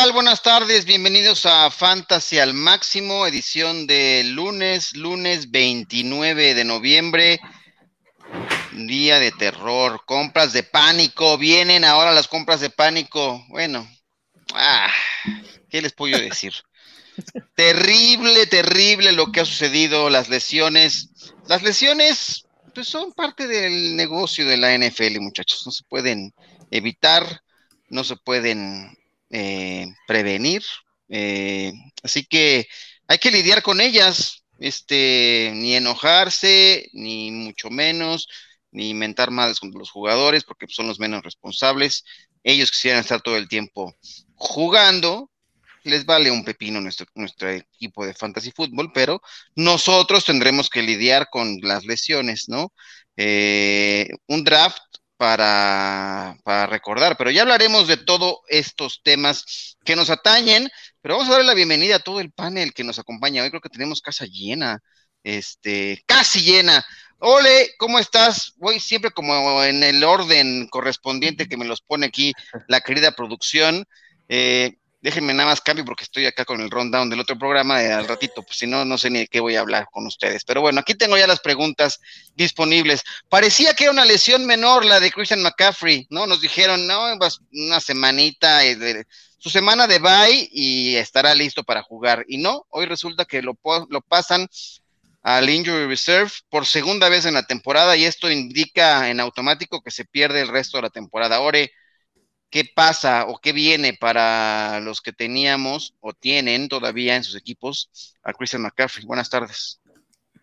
tal? Buenas tardes, bienvenidos a Fantasy al Máximo, edición de lunes, lunes 29 de noviembre, día de terror, compras de pánico, vienen ahora las compras de pánico. Bueno, ah, ¿qué les puedo decir? terrible, terrible lo que ha sucedido, las lesiones. Las lesiones pues, son parte del negocio de la NFL, muchachos, no se pueden evitar, no se pueden eh, prevenir. Eh, así que hay que lidiar con ellas, este, ni enojarse, ni mucho menos, ni inventar males con los jugadores, porque son los menos responsables. Ellos quisieran estar todo el tiempo jugando, les vale un pepino nuestro, nuestro equipo de fantasy fútbol, pero nosotros tendremos que lidiar con las lesiones, ¿no? Eh, un draft para, para, recordar, pero ya hablaremos de todos estos temas que nos atañen, pero vamos a darle la bienvenida a todo el panel que nos acompaña. Hoy creo que tenemos casa llena, este, casi llena. Ole, ¿cómo estás? Voy siempre como en el orden correspondiente que me los pone aquí la querida producción. Eh, déjenme nada más cambio porque estoy acá con el rundown del otro programa de al ratito, pues si no, no sé ni de qué voy a hablar con ustedes. Pero bueno, aquí tengo ya las preguntas disponibles. Parecía que era una lesión menor la de Christian McCaffrey, ¿no? Nos dijeron, no, una semanita, eh, su semana de bye y estará listo para jugar. Y no, hoy resulta que lo, lo pasan al Injury Reserve por segunda vez en la temporada y esto indica en automático que se pierde el resto de la temporada. Ore, qué pasa o qué viene para los que teníamos o tienen todavía en sus equipos a Christian McCaffrey. Buenas tardes.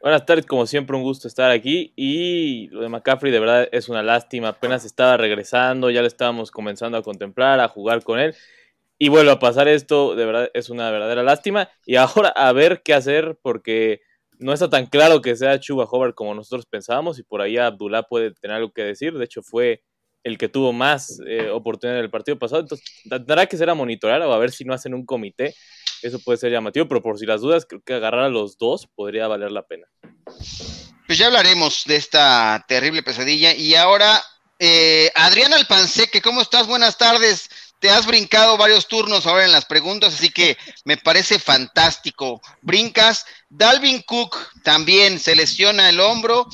Buenas tardes, como siempre, un gusto estar aquí. Y lo de McCaffrey de verdad es una lástima. Apenas estaba regresando, ya le estábamos comenzando a contemplar, a jugar con él. Y vuelve a pasar esto, de verdad es una verdadera lástima. Y ahora a ver qué hacer, porque no está tan claro que sea Chuba Hobart como nosotros pensábamos. Y por ahí Abdullah puede tener algo que decir. De hecho, fue el que tuvo más eh, oportunidad en el partido pasado. Entonces, tendrá que ser a monitorar o a ver si no hacen un comité. Eso puede ser llamativo, pero por si las dudas, creo que agarrar a los dos podría valer la pena. Pues ya hablaremos de esta terrible pesadilla. Y ahora, eh, Adrián Alpanseque, ¿cómo estás? Buenas tardes. Te has brincado varios turnos ahora en las preguntas, así que me parece fantástico. Brincas. Dalvin Cook también se lesiona el hombro.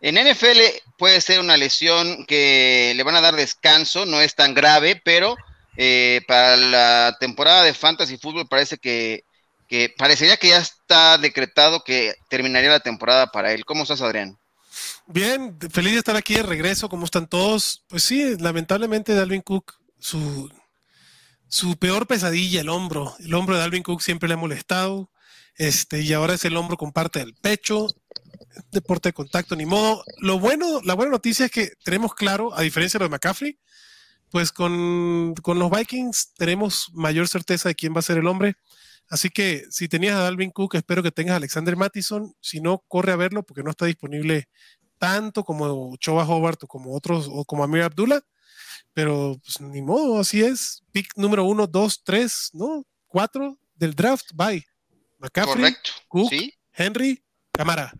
En NFL puede ser una lesión que le van a dar descanso, no es tan grave, pero eh, para la temporada de Fantasy Fútbol parece que, que, parecería que ya está decretado que terminaría la temporada para él. ¿Cómo estás, Adrián? Bien, feliz de estar aquí de regreso. ¿Cómo están todos? Pues sí, lamentablemente Dalvin Cook, su, su peor pesadilla, el hombro. El hombro de Dalvin Cook siempre le ha molestado. Este, y ahora es el hombro con parte del pecho deporte de contacto, ni modo. Lo bueno, la buena noticia es que tenemos claro, a diferencia de los de McCaffrey, pues con, los Vikings tenemos mayor certeza de quién va a ser el hombre. Así que si tenías a Dalvin Cook, espero que tengas a Alexander Mattison. Si no, corre a verlo porque no está disponible tanto como Choba Hobart o como otros, o como Amir Abdullah. Pero pues, ni modo, así es. Pick número uno, dos, tres, ¿no? Cuatro del draft, bye. McCaffrey, Cook, Henry, Camara.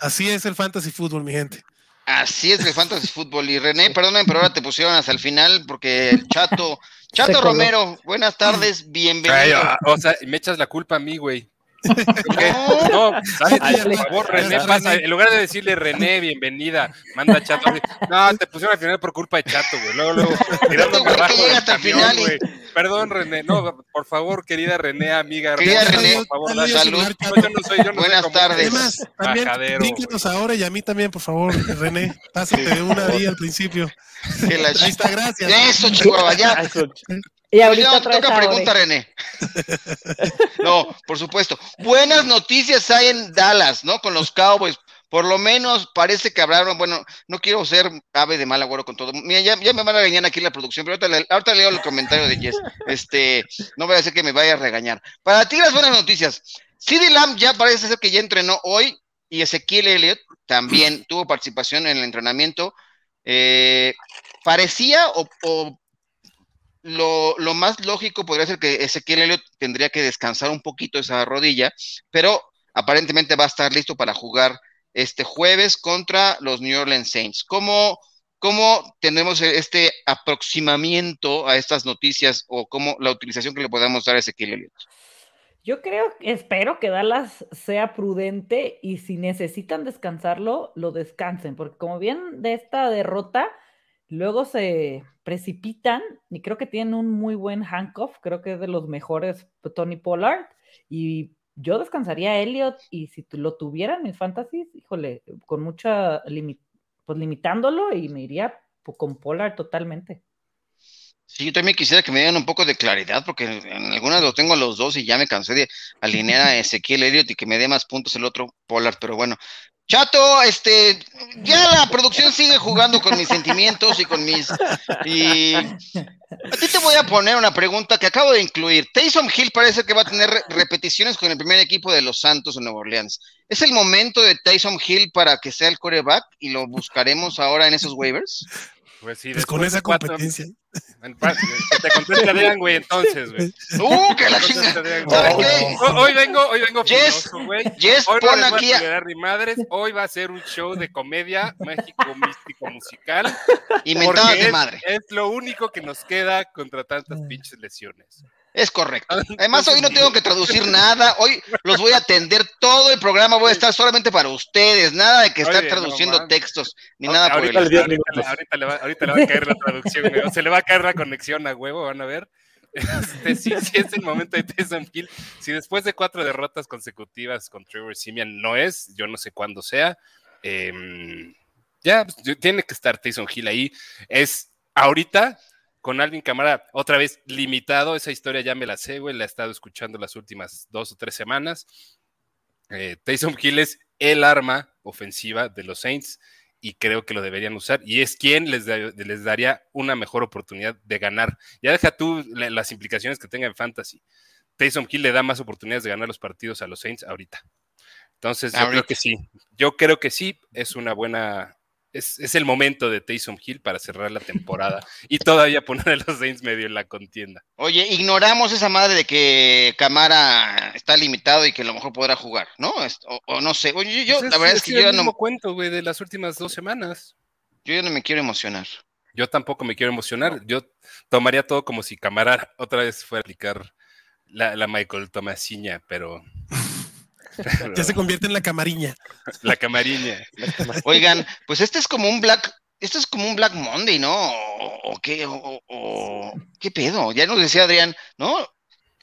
Así es el fantasy fútbol, mi gente. Así es el fantasy fútbol. Y René, perdóname, pero ahora te pusieron hasta el final porque el chato, Chato Romero, buenas tardes, bienvenido. o sea, me echas la culpa a mí, güey. No, por favor, René, pasa. En lugar de decirle René, bienvenida, manda Chato. No, te pusieron al final por culpa de Chato, güey. Luego, luego, tirando para abajo hasta el final, güey. Perdón, René. No, por favor, querida René, amiga. Querida René, por favor, salud. yo no soy, yo no Buenas tardes. Además, también, ahora y a mí también, por favor, René. Pásate de una día al principio. Ahí está, gracias. Eso, Chihuahua, ya. Y ahorita no, toca pregunta, René. no, por supuesto. Buenas noticias hay en Dallas, ¿no? Con los Cowboys. Por lo menos parece que hablaron, bueno, no quiero ser ave de mal agüero con todo. Mira, ya, me van a regañar aquí en la producción, pero ahorita, leo el comentario de Jess. Este, no voy a decir que me vaya a regañar. Para ti las buenas noticias. CD Lamb ya parece ser que ya entrenó hoy y Ezequiel Elliott también tuvo participación en el entrenamiento. Eh, parecía o lo, lo, más lógico podría ser que Ezequiel Elliott tendría que descansar un poquito esa rodilla, pero aparentemente va a estar listo para jugar este jueves contra los New Orleans Saints. ¿Cómo, ¿cómo tenemos este aproximamiento a estas noticias o cómo la utilización que le podamos dar a Ezequiel Elliott? Yo creo, espero que Dallas sea prudente y si necesitan descansarlo, lo descansen, porque como bien de esta derrota, luego se precipitan y creo que tienen un muy buen handcuff, creo que es de los mejores Tony Pollard y yo descansaría a Elliot y si lo tuvieran mis fantasies, híjole, con mucha pues limitándolo y me iría con Pollard totalmente. Sí, yo también quisiera que me dieran un poco de claridad, porque en algunas lo tengo a los dos y ya me cansé de alinear a Ezequiel Elliott y que me dé más puntos el otro Pollard, pero bueno. Chato, este, ya la producción sigue jugando con mis sentimientos y con mis. Y a ti te voy a poner una pregunta que acabo de incluir. Taysom Hill parece que va a tener repeticiones con el primer equipo de los Santos de Nueva Orleans. ¿Es el momento de Taysom Hill para que sea el coreback y lo buscaremos ahora en esos waivers? Pues, sí, pues con esa competencia. Te conteste Adrián, güey, entonces, güey. ¡Uh, que la chingada! Hoy vengo, hoy vengo yes, güey. Yes, hoy pon aquí. A... Ni madres. Hoy va a ser un show de comedia mágico, místico, musical. Y mentadas de madre. Es lo único que nos queda contra tantas pinches lesiones. Es correcto. Además, hoy no tengo que traducir nada. Hoy los voy a atender todo el programa. Voy a estar solamente para ustedes. Nada de que estar traduciendo textos ni nada por el estilo. Ahorita, le va, ahorita le va a caer la traducción. Se le va a caer la conexión a huevo. Van a ver. Este, sí, sí, es el momento de Tyson Hill. Si después de cuatro derrotas consecutivas con Trevor Simeon no es, yo no sé cuándo sea. Eh, ya, pues, tiene que estar Tyson Hill ahí. Es ahorita con Alvin Camara otra vez limitado. Esa historia ya me la sé, güey, la he estado escuchando las últimas dos o tres semanas. Eh, Taysom Hill es el arma ofensiva de los Saints y creo que lo deberían usar. Y es quien les, les daría una mejor oportunidad de ganar. Ya deja tú las implicaciones que tenga en fantasy. Taysom Hill le da más oportunidades de ganar los partidos a los Saints ahorita. Entonces, yo creo que sí. Yo creo que sí, es una buena, es, el momento de Taysom Hill para cerrar la temporada y todavía poner a los Saints medio en la contienda. Oye, ignoramos esa madre de que Camara está limitado y que a lo mejor podrá jugar, ¿no? O, no sé. Oye, yo, pues la verdad es, que yo el no. cuento, güey, de las últimas dos semanas. Yo ya no me quiero emocionar. Yo tampoco me quiero emocionar. Yo tomaría todo como si Camara otra vez fuera a aplicar la, la Michael Tomasiña, pero ya se convierte en la camariña. La camariña. Oigan, pues este es como un Black, esto es como un Black Monday, ¿no? ¿O, qué? O, ¿Qué pedo? Ya nos decía Adrián, ¿no?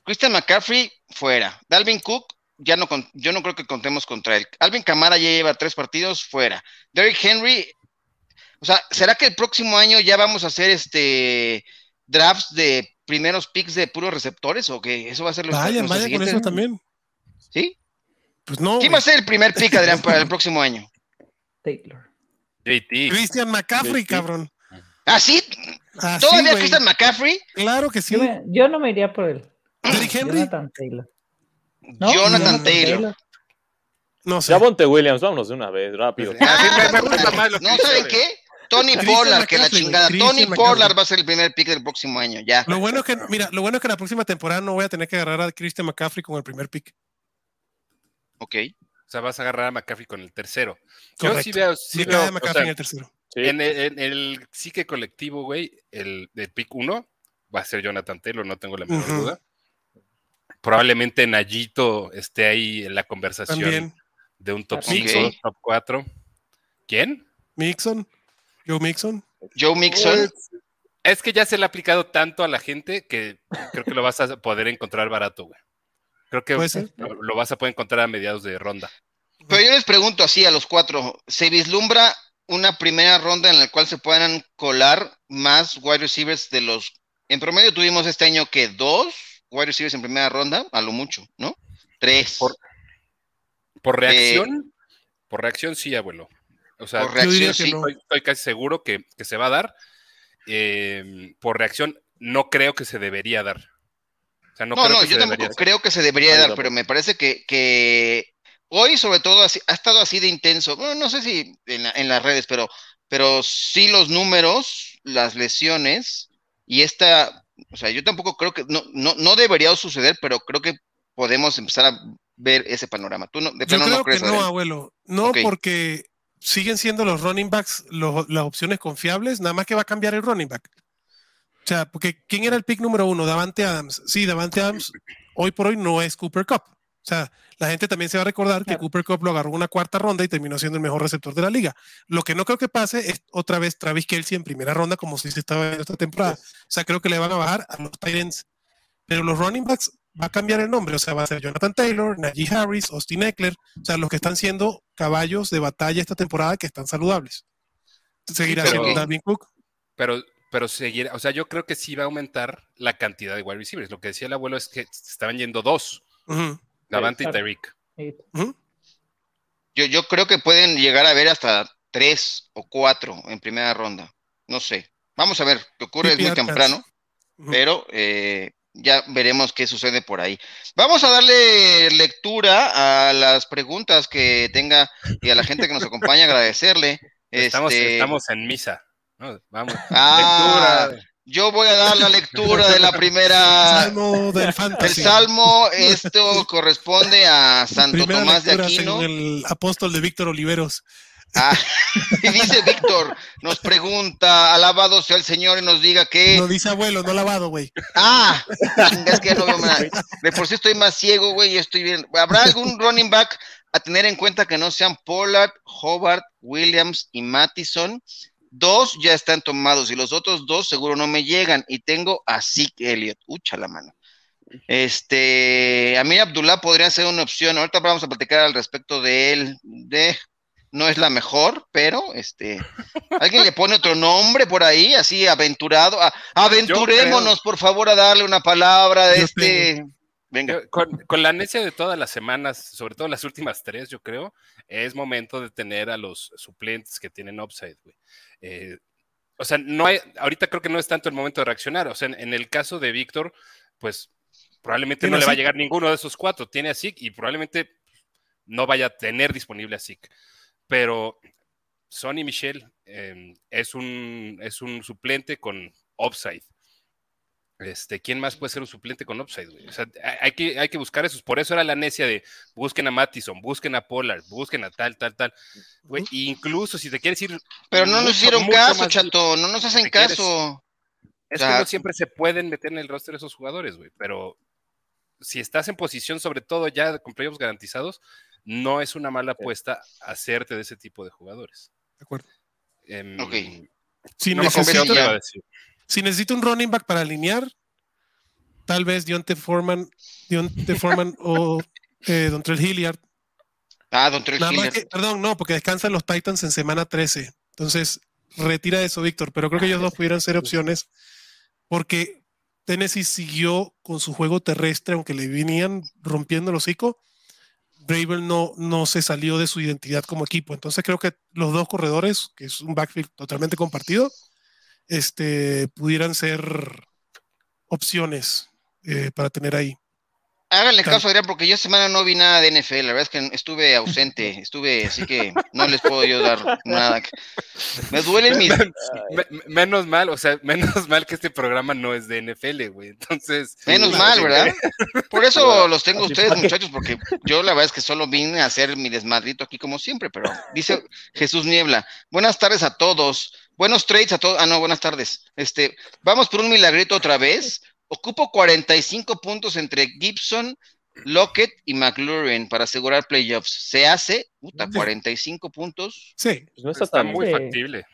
Christian McCaffrey fuera. Dalvin Cook, ya no, yo no creo que contemos contra él. Alvin Camara ya lleva tres partidos fuera. Derrick Henry, o sea, ¿será que el próximo año ya vamos a hacer este drafts de primeros picks de puros receptores o que eso va a ser lo Vayan, vayan con eso también. ¿Sí? Pues no. ¿Quién va a ser el primer pick, Adrián, para el próximo año? Taylor. JT. Christian McCaffrey, cabrón. ¿Ah, sí? ¿Todavía Christian McCaffrey? Claro que sí. Yo, no me iría por él. Jonathan Taylor. Jonathan, Taylor. No sé. Ya ponte Williams, vámonos de una vez, rápido. Ah, no, ¿saben qué? Tony Pollard, que la chingada. Tony Pollard va a ser el primer pick del próximo año, ya. Lo bueno es que, mira, lo bueno es que la próxima temporada no voy a tener que agarrar a Christian McCaffrey con el primer pick. Ok. O sea, vas a agarrar a McCaffrey con el tercero. Yo sí veo. Sí veo a McCaffrey en el tercero. En, el, psique colectivo, güey, el de pick 1 va a ser Jonathan Taylor, no tengo la menor duda. Probablemente Nayito esté ahí en la conversación de un top 5, top 4. ¿Quién? Mixon. Joe Mixon. Joe Mixon. Es que ya se le ha aplicado tanto a la gente que creo que lo vas a poder encontrar barato, güey. Creo que lo, vas a poder encontrar a mediados de ronda. Pero yo les pregunto así a los cuatro, ¿se vislumbra una primera ronda en la cual se puedan colar más wide receivers de los... En promedio tuvimos este año que dos wide receivers en primera ronda, a lo mucho, ¿no? Tres. Por, reacción, por reacción sí, abuelo. O sea, por reacción, sí. estoy, casi seguro que, se va a dar. Eh, por reacción, no creo que se debería dar no, no, yo tampoco creo que se debería dar, pero me parece que, hoy, sobre todo, ha estado así de intenso. Bueno, no sé si en, las redes, pero, pero sí los números, las lesiones y esta, o sea, yo tampoco creo que, no, no, no debería suceder, pero creo que podemos empezar a ver ese panorama. ¿Tú no, de yo creo que no, abuelo. No, porque siguen siendo los running backs las opciones confiables, nada más que va a cambiar el running back. O sea, porque ¿quién era el pick número uno? Davante Adams. Sí, Davante Adams hoy por hoy no es Cooper Cup. O sea, la gente también se va a recordar que Cooper Cup lo agarró una cuarta ronda y terminó siendo el mejor receptor de la liga. Lo que no creo que pase es otra vez Travis Kelsey en primera ronda, como si se estaba en esta temporada. O sea, creo que le van a bajar a los Titans. Pero los running backs va a cambiar el nombre. O sea, va a ser Jonathan Taylor, Najee Harris, Austin Eckler. O sea, los que están siendo caballos de batalla esta temporada que están saludables. Seguirá siendo Dalvin Cook. Pero pero seguir, o sea, yo creo que sí va a aumentar la cantidad de wide receivers. Lo que decía el abuelo es que estaban yendo dos, Davante y Tyreek. Yo, yo creo que pueden llegar a ver hasta tres o cuatro en primera ronda. No sé. Vamos a ver qué ocurre, es muy temprano, pero eh, ya veremos qué sucede por ahí. Vamos a darle lectura a las preguntas que tenga y a la gente que nos acompaña, agradecerle. Estamos, este, estamos en misa vamos. Ah, yo voy a dar la lectura de la primera. Salmo del El salmo, esto corresponde a Santo Tomás de Aquino. El apóstol de Víctor Oliveros. Ah, y dice Víctor, nos pregunta, alabado sea el Señor y nos diga que. No dice abuelo, no lavado, güey. Ah, es que no veo nada. De por sí estoy más ciego, güey, y estoy bien. ¿Habrá algún running back a tener en cuenta que no sean Pollard, Hobart, Williams y Mattison? Dos ya están tomados y los otros dos seguro no me llegan. Y tengo a Zeke Elliott. Ucha la mano. Este, Amir Abdullah podría ser una opción. Ahorita vamos a platicar al respecto de él. De, no es la mejor, pero este, alguien le pone otro nombre por ahí, así aventurado. aventurémonos, por favor, a darle una palabra de este. Venga. Con, con, la necia de todas las semanas, sobre todo las últimas tres, yo creo, es momento de tener a los suplentes que tienen upside, güey. Eh, o sea, no hay, ahorita creo que no es tanto el momento de reaccionar. O sea, en, el caso de Víctor, pues probablemente no le va a llegar ninguno de esos cuatro. Tiene a Zeke y probablemente no vaya a tener disponible a Zeke. Pero Sonny Michel eh, es, un, es un suplente con upside. Este, ¿Quién más puede ser un suplente con upside? O sea, hay que, hay que buscar esos. Por eso era la necia de busquen a Mattison, busquen a Pollard, busquen a tal, tal, tal. incluso si te quieres ir. Pero no nos hicieron caso, chato, no nos hacen caso. es que no siempre se pueden meter en el roster esos jugadores, güey. Pero si estás en posición, sobre todo ya con playoffs garantizados, no es una mala apuesta hacerte de ese tipo de jugadores. De acuerdo. Em, ok. Si no necesito, si necesito un running back para alinear, tal vez Dionte Foreman, Dionte Foreman o eh, Dontrell Hilliard. Ah, Dontrell Hilliard. perdón, no, porque descansan los Titans en semana 13. Entonces, retira eso, Víctor. Pero creo que ellos dos pudieran ser opciones porque Tennessee siguió con su juego terrestre, aunque le venían rompiendo el hocico. Bravel no, no se salió de su identidad como equipo. Entonces creo que los dos corredores, que es un backfield totalmente compartido, este, pudieran ser opciones eh, para tener ahí. Háganle caso, Adrián, porque yo semana no vi nada de NFL. La verdad es que estuve ausente, estuve, así que no les puedo yo dar nada. Me duele mi. menos mal, o sea, menos mal que este programa no es de NFL, güey. Entonces. Menos mal, ¿verdad? Por eso los tengo ustedes, muchachos, porque yo la verdad es que solo vine a hacer mi desmadrito aquí como siempre, pero dice Jesús Niebla. Buenas tardes a todos. Buenos trades a todos. Ah, no, buenas tardes. Este, vamos por un milagrito otra vez. Ocupo 45 puntos entre Gibson, Lockett y McLaurin para asegurar playoffs. Se hace, puta, 45 puntos. Sí, pues está, muy factible.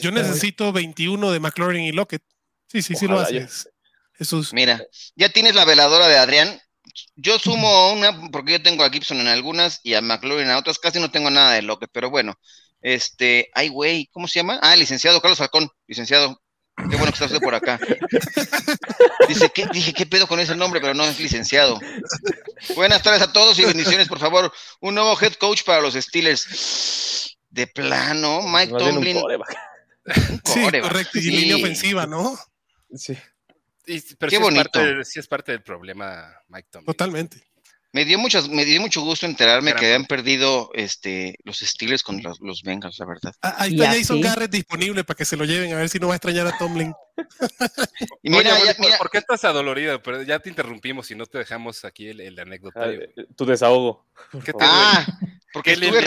Yo necesito 21 de McLaurin y Lockett. Sí, sí, sí lo haces. Jesús. Mira, ya tienes la veladora de Adrián. Yo sumo una porque yo tengo a Gibson en algunas y a McLaurin en otras. Casi no tengo nada de Lockett, pero bueno. Este, ay, güey, ¿cómo se llama? Ah, licenciado Carlos Falcón, licenciado. Qué bueno que está usted por acá. Dice, ¿qué, dije, ¿qué pedo con ese nombre? Pero no es licenciado. Buenas tardes a todos y bendiciones, por favor. Un nuevo head coach para los Steelers. De plano, Mike Tomlin. sí, correcto. Y línea ofensiva, ¿no? Sí. pero Qué bonito. sí es parte del problema, Mike Tomlin. Totalmente. Me dio, muchas, me dio mucho gusto enterarme que habían perdido este, los Steelers con los, los Bengals, la verdad. Ah, ahí está Jason Garrett disponible para que se lo lleven, a ver si no va a extrañar a Tomlin. y mira, ¿por qué estás adolorido? Pero ya te interrumpimos y no te dejamos aquí el, el anécdota. Ah, tu desahogo. ah, porque estuve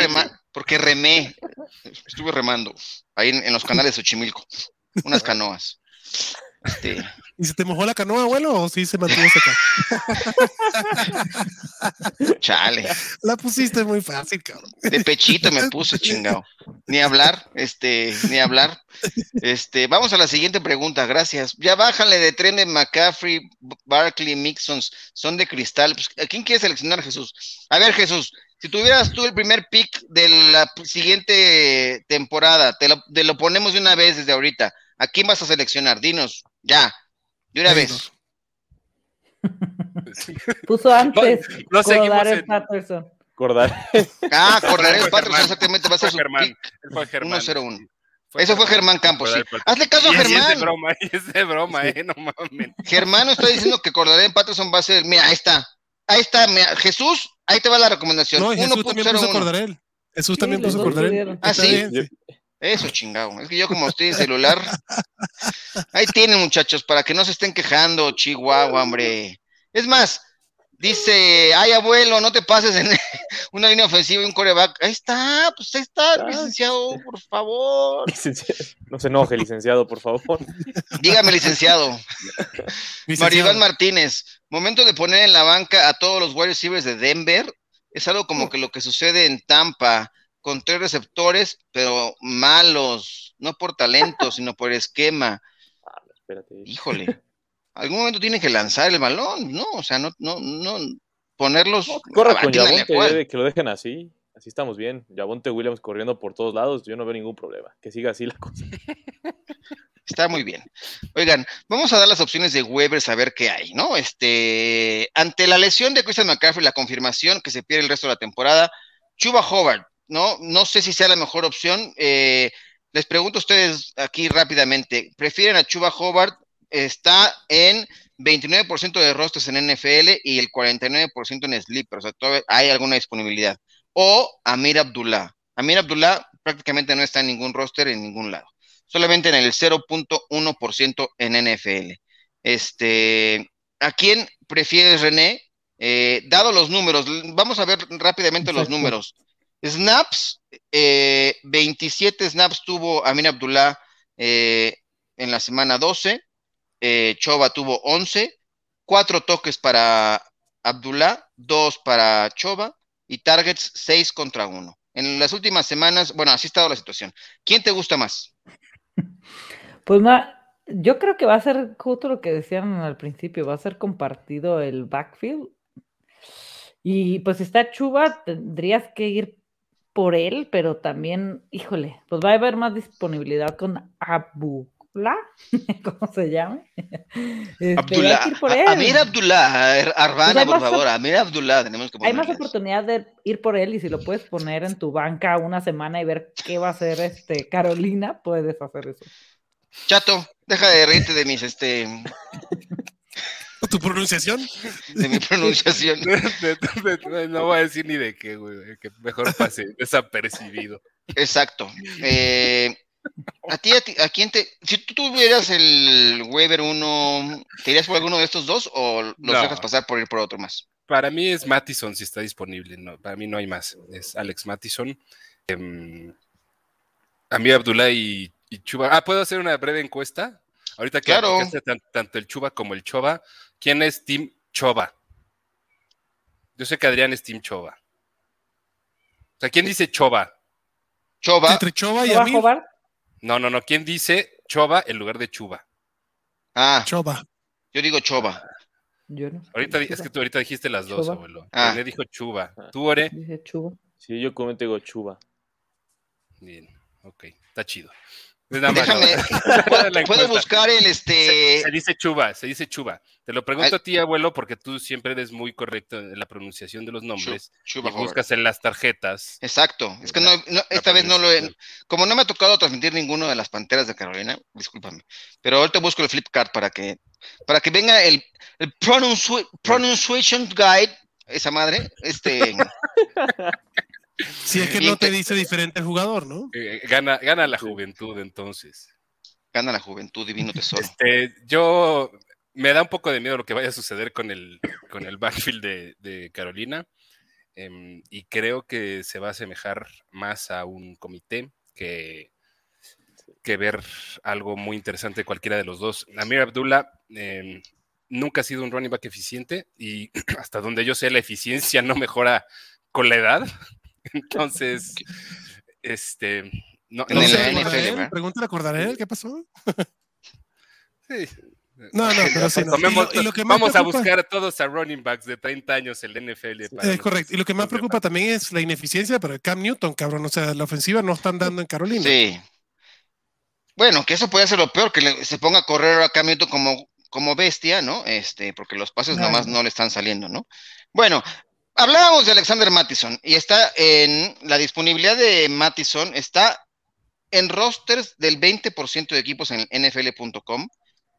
porque remé. Estuve remando ahí en, en los canales de Xochimilco. Unas canoas. Este, ¿Y se te mojó la canoa, abuelo, o sí se mantuvo seca? chale. La pusiste muy fácil, cabrón. De pechito me puse, chingado. Ni hablar, este, ni hablar. Este, vamos a la siguiente pregunta, gracias. Ya bájale de tren de McCaffrey, Barkley, Mixons, son de cristal. Pues, ¿A quién quiere seleccionar, Jesús? A ver, Jesús, si tuvieras tú el primer pick de la siguiente temporada, te lo, te lo ponemos de una vez desde ahorita. ¿A quién vas a seleccionar? Dinos, ya, de una vez. Puso antes no seguimos Cordare en- Patterson. Acordar. Ah, Cordarel Fue Patterson, Germán. exactamente, va a ser su Germán. pick. Él fue Germán. 1-0-1. Ese fue Germán Campos, sí. Hazle caso a Y es de Germán. broma, y es de broma, eh, no mames. Germán está diciendo que Cordarel Patterson va a ser. Mira, ahí está. Ahí está, mira, Jesús, ahí te va la recomendación. No, Jesús también puso 1.01. Cordarel. Jesús también puso Cordarel. Ah, Está ¿sí? bien, sí. Eso, chingado. Es que yo, como estoy en celular. Ahí tienen, muchachos, para que no se estén quejando, Chihuahua, hombre. Es más, dice, ay, abuelo, no te pases en una línea ofensiva y un coreback. Ahí está, pues ahí está, Ah. licenciado, por favor. No se enoje, licenciado, por favor. Dígame, licenciado. Maribán Martínez, momento de poner en la banca a todos los wide receivers de Denver. Es algo como que lo que sucede en Tampa, con tres receptores, pero malos, no por talento, sino por esquema. Espérate. Híjole, algún momento tienen que lanzar el balón, ¿no? O sea, no, no, no ponerlos. Corre con Yabonte, debe que lo dejen así. Así estamos bien. Yabonte Williams corriendo por todos lados. Yo no veo ningún problema. Que siga así la cosa. Está muy bien. Oigan, vamos a dar las opciones de Weber a ver qué hay, ¿no? Este, ante la lesión de Christian McCaffrey, la confirmación que se pierde el resto de la temporada, Chuba Howard, ¿no? No sé si sea la mejor opción. eh, les pregunto a ustedes aquí rápidamente, ¿prefieren a Chuba Howard? Está en 29% de rosters en NFL y el 49% en Sleeper, o sea, todavía hay alguna disponibilidad. O Amir Abdullah. Amir Abdullah prácticamente no está en ningún roster en ningún lado solamente en el 0.1% en NFL. Este, ¿a quién prefieres, René? Eh, dado los números, vamos a ver rápidamente los números. Snaps, eh, 27 snaps tuvo Amin Abdullah eh, en la semana 12, eh, Choba tuvo 11, cuatro toques para Abdullah, dos para Choba y targets 6 contra 1. En las últimas semanas, bueno, así ha estado la situación. ¿Quién te gusta más? Pues yo creo que va a ser justo lo que decían al principio, va a ser compartido el backfield. Y pues si está Chuba, tendrías que ir por él, pero también, híjole, pues va a haber más disponibilidad con Abdullah, ¿cómo se llama? Este, Abdullah, que ir por a- él. Amir Abdullah, Ar- Arbana, Pues por favor, Amir Abdullah, tenemos que Hay más ponerle. oportunidad de ir por él y si lo puedes poner en tu banca una semana y ver qué va a hacer este Carolina, puedes hacer eso. Chato, deja de reírte de mis, este, ¿Tu pronunciación? de mi pronunciación. No voy a decir ni de qué, güey, que mejor pase desapercibido. Exacto. Eh, a ti, a ti- a quién te, si tú tuvieras el waiver 1, ¿te irías por alguno de estos dos o los No. dejas pasar por ir por otro más? Para mí es Mattison si está disponible, no, para mí no hay más. Es Alex Mattison. Em, Amir Abdullah y, y Chuba. Ah, ¿puedo hacer una breve encuesta? Ahorita que Claro. tanto el Chuba como el Choba, ¿quién es Team Choba? Yo sé que Adrián es Team Choba. O sea, ¿quién dice Choba? Choba, Entre Choba y ¿No va a Amir. No, no, no. ¿Quién dice Choba en lugar de Chuba? ah, Choba. yo digo Choba. Yo no. Ahorita es que tú ahorita dijiste las dos, Chuba. abuelo. Ah. René dijo Chuba. ¿Tú, Ore? Dice Chuba. Sí, yo comento digo Chuba. Bien, ok, está chido. Déjame, la- ¿puedo, buscar el, este, se dice chuba, se dice chuba. Te lo pregunto Ay. a ti, abuelo, porque tú siempre eres muy correcto en la pronunciación de los nombres. Chuba y buscas en las tarjetas. Exacto, es que no, no, esta vez no lo he, como no me ha tocado transmitir ninguno de las panteras de Carolina, discúlpame, pero ahorita busco el flip card para que, para que venga el, el pronunci- pronunciation guide, esa madre, este, Si es que no te dice diferente el jugador, ¿no? Eh, gana, gana la juventud, entonces. gana la juventud, divino tesoro. Este, yo me da un poco de miedo lo que vaya a suceder con el, con el backfield de, de Carolina. em, y creo que se va a asemejar más a un comité que, que ver algo muy interesante de cualquiera de los dos. Amir Abdullah em, nunca ha sido un running back eficiente y hasta donde yo sé la eficiencia no mejora con la edad. Entonces, este... No, No En sé, la ¿recordará NFL. Pregúntale a Cordarel, ¿qué pasó? sí. No, no, pero sí, no. Tomemos- Y lo- y lo que más vamos a buscar todos a running backs de 30 años en la NFL. para Eh, correcto. Y lo que más preocupa también es la ineficiencia, pero el Cam Newton, cabrón. O sea, la ofensiva no están dando en Carolina. Sí. Bueno, que eso puede ser lo peor, que le- se ponga a correr a Cam Newton como, como bestia, ¿no? Este, porque los pases Ay, nomás no. no le están saliendo, ¿no? Bueno, hablábamos de Alexander Mattison y está en la disponibilidad de Mattison, está en rosters del 20% de equipos en NFL.com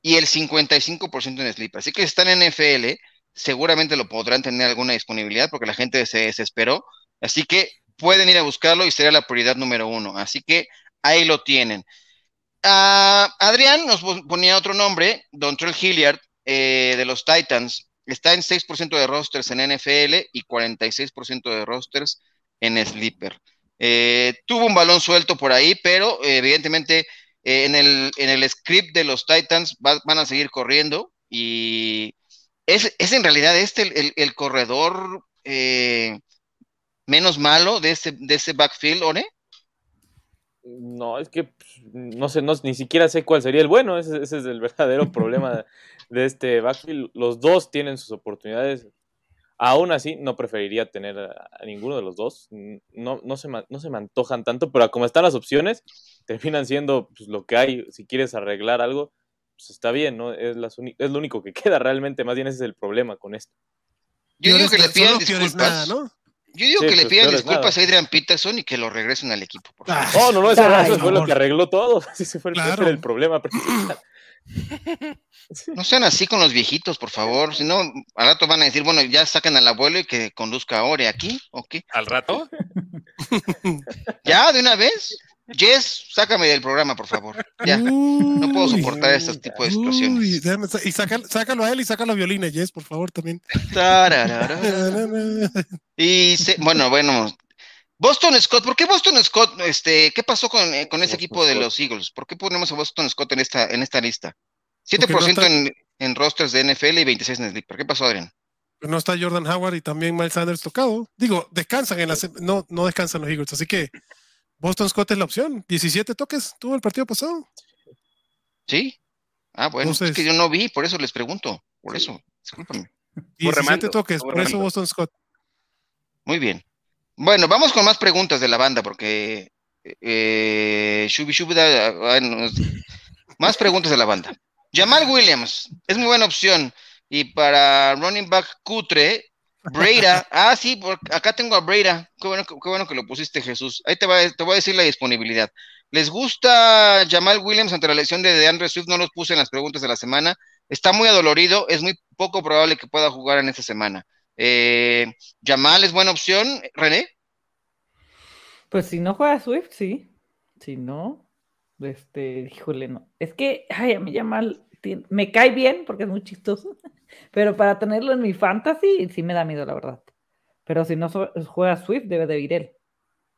y el 55% en Sleeper. Así que si están en NFL, seguramente lo podrán tener alguna disponibilidad porque la gente se desesperó. Así que pueden ir a buscarlo y sería la prioridad número uno. Así que ahí lo tienen. Ah, Adrián nos pon- ponía otro nombre, Dontrell Hilliard, eh, de los Titans. Está en 6% de rosters en NFL y 46% de rosters en Sleeper. Eh, tuvo un balón suelto por ahí, pero eh, evidentemente eh, en, el, en el script de los Titans va- van a seguir corriendo y es, es en realidad este el, el- corredor menos malo de ese, de ese backfield, ¿Ore? No, es que no sé, no, ni siquiera sé cuál sería el bueno. Ese, ese es el verdadero problema de, de este backfield. Los dos tienen sus oportunidades. Aún así, no preferiría tener a, a ninguno de los dos. No, no, se, no se me antojan tanto, pero como están las opciones, terminan siendo pues, lo que hay. Si quieres arreglar algo, pues está bien, ¿no? Es, las es lo único que queda realmente. Más bien ese es el problema con esto. Yo digo que le pidan disculpas. nada, ¿no? Yo digo Sí, que le pues, pidan disculpas nada. a Adrian Peterson y que lo regresen al equipo, por favor. Ah, Oh, no, no, ese, Ay, eso por fue lo que arregló todo. Ese fue el, Claro. el problema. No sean así con los viejitos, por favor. Si no, al rato van a decir, bueno, ya saquen al abuelo y que conduzca Ore aquí, ¿o qué? ¿Al rato? ¿Ya? ¿De una vez? Jess, sácame del programa, por favor. Ya. No puedo Uy, soportar este tipo de uy, situaciones. déjame y saca- sácalo a él y sácalo a violines, Jess, por favor, también. Y se- bueno, bueno. Boston Scott, ¿por qué Boston Scott? Este, ¿qué pasó con, eh, con ese Boston equipo de los Eagles? ¿Por qué ponemos a Boston Scott en esta, en esta lista? Porque no 7% está- en, en rosters de NFL y 26 en Sleeper. ¿Qué pasó, Adrián? No está Jordan Howard y también Miles Sanders tocado. Digo, descansan en la no, no descansan los Eagles, así que Boston Scott es la opción. 17 toques tuvo el partido pasado. ¿Sí? Ah, bueno, es que yo no vi, por eso les pregunto. Por eso, discúlpame. 17 remando, toques, por eso. Boston Scott. Muy bien. Bueno, vamos con más preguntas de la banda, porque eh, Shubi Shubi da- más preguntas de la banda. Jamal Williams es muy buena opción. Y para running back cutre, Breira. Ah, sí, por- acá tengo a Breira. Qué bueno, que- lo pusiste, Jesús. Ahí te, va, te voy a decir la disponibilidad. ¿Les gusta Jamal Williams ante la lesión de DeAndre Swift? No los puse en las preguntas de la semana. Está muy adolorido. Es muy poco probable que pueda jugar en esta semana. Eh, Jamal es buena opción, René. Pues si no juega Swift, sí. Si no, este, híjole, no. Es que, ay, a mí tien- me cae bien porque es muy chistoso, pero para tenerlo en mi fantasy sí me da miedo, la verdad. Pero si no so- juega Swift, debe de ir él.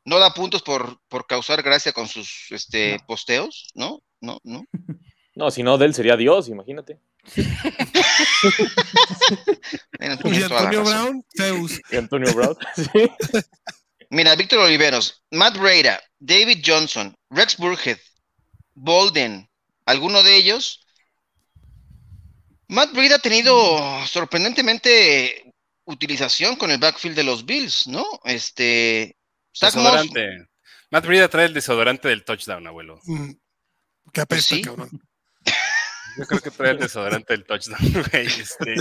No da puntos por, por causar gracia con sus este, No. posteos, ¿no? No, no. No, si no, de él sería Dios, imagínate. Tienes- Y Antonio. Brown, Zeus. Y Antonio Brown. sí. Mira, Víctor Oliveros, Matt Breida, David Johnson, Rex Burhead, Bolden, ¿alguno de ellos? Matt Breida ha tenido sorprendentemente utilización con el backfield de los Bills, ¿no? Este. Zach Moss, Desodorante. Matt Breida trae el desodorante del touchdown, abuelo. Mm, Que apesta, sí. cabrón. Yo creo que trae el desodorante del touchdown, güey. Este,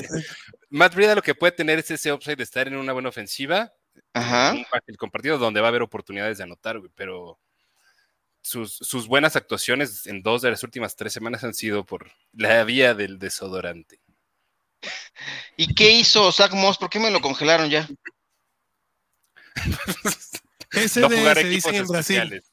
Matt Breida lo que puede tener es ese upside de estar en una buena ofensiva, Ajá. un compartido donde va a haber oportunidades de anotar, güey, pero sus, sus buenas actuaciones en dos de las últimas tres semanas han sido por la vía del desodorante. ¿Y qué hizo Zach Moss? ¿Por qué me lo congelaron ya? Ese no de jugar se equipos dicen en Brasil.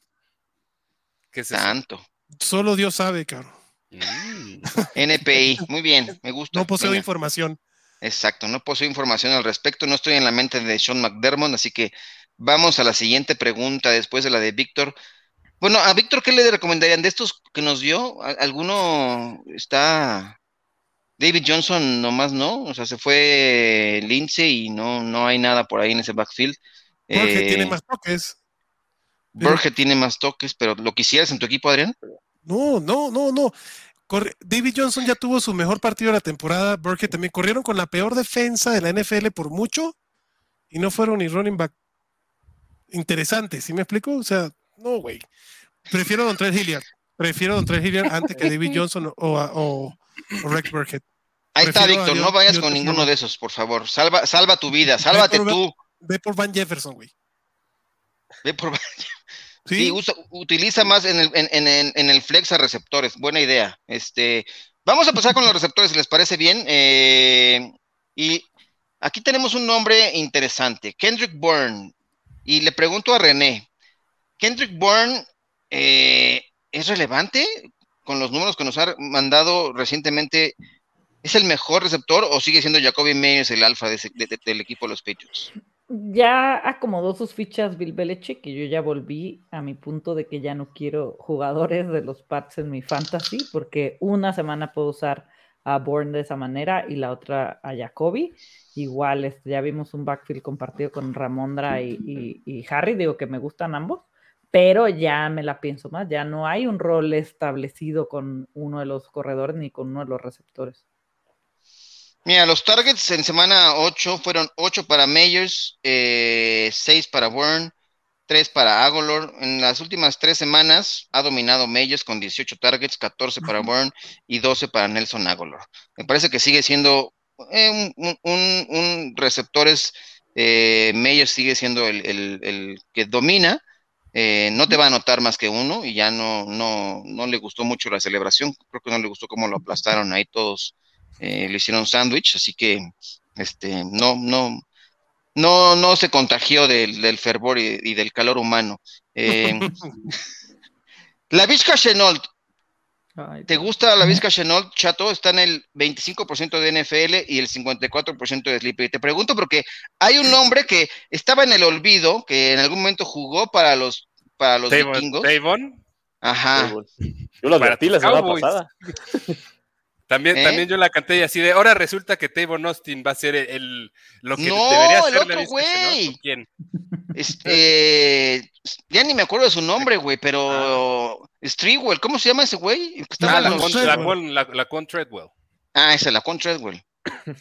¿Qué es eso? Tanto. Solo Dios sabe, cabrón. Mm. NPI. Muy bien, me gusta. No poseo Venga. información. Exacto, no poseo información al respecto, no estoy en la mente de Sean McDermott, así que vamos a la siguiente pregunta después de la de Víctor. Bueno, a Víctor, ¿qué le recomendarían de estos que nos dio? ¿Alguno está David Johnson nomás no? O sea, se fue Lindsay y no, no hay nada por ahí en ese backfield. Jorge tiene más toques. Jorge tiene más toques, pero ¿lo quisieras en tu equipo, Adrián? No, no, no, no. David Johnson ya tuvo su mejor partido de la temporada. Burke también corrieron con la peor defensa de la NFL por mucho y no fueron ni running back. Interesante, ¿sí me explico? O sea, no, güey. Prefiero a Don Trent Hilliard. Prefiero a Don Trent Hilliard antes que David Johnson o, o, Rex Burkhead. Ahí está, Víctor. No vayas con ninguno de esos, por favor. Salva, salva tu vida. Sálvate tú. Ve por Van Jefferson, güey. Ve por Van Jefferson. Sí, utiliza más en el, en, el, flex a receptores. Buena idea. Este, vamos a pasar con los receptores, si les parece bien. Eh, y aquí tenemos un nombre interesante, Kendrick Bourne. Y le pregunto a René, ¿Kendrick Bourne eh, es relevante con los números que nos ha mandado recientemente? ¿Es el mejor receptor o sigue siendo Jacoby Meyers el alfa del equipo de los Patriots? ya acomodó sus fichas Bill Belichick y yo ya volví a mi punto de que ya no quiero jugadores de los Pats en mi fantasy porque una semana puedo usar a Bourne de esa manera y la otra a Jacoby. Igual este, ya vimos un backfield compartido con Ramondra y Harry, digo que me gustan ambos, pero ya me la pienso más, ya no hay un rol establecido con uno de los corredores ni con uno de los receptores. Mira, los targets en semana 8 fueron 8 para Meyers, eh, 6 para Warren, 3 para Agolor. En las últimas tres semanas ha dominado Meyers con 18 targets, 14 para Warren y 12 para Nelson Agolor. Me parece que sigue siendo eh, un, un, un, receptores, eh, Meyers sigue siendo el, el, el que domina. Eh, no te va a notar más que uno y ya no, no, no le gustó mucho la celebración. Creo que no le gustó cómo lo aplastaron ahí todos eh, le hicieron sándwich, así que este, no, no, no, no se contagió del, fervor y, del calor humano. Eh, la Vizca Chenault, ¿te gusta la Vizca Chenault, Chato? Está en el 25% de NFL y el 54% de Sleeper. Y te pregunto porque hay un hombre que estaba en el olvido, que en algún momento jugó para los, para los vikingos. Ajá. Yo lo advertí la semana pasada. También, ¿Eh? también yo la canté y así de ahora resulta que Tavon Austin va a ser el, lo que debería ser el otro güey. ¿Quién? Este, ya ni me acuerdo de su nombre, güey, pero ah. Strewell, ¿cómo se llama ese güey? Ah, la, la, con Treadwell. Ah, esa, la con Treadwell.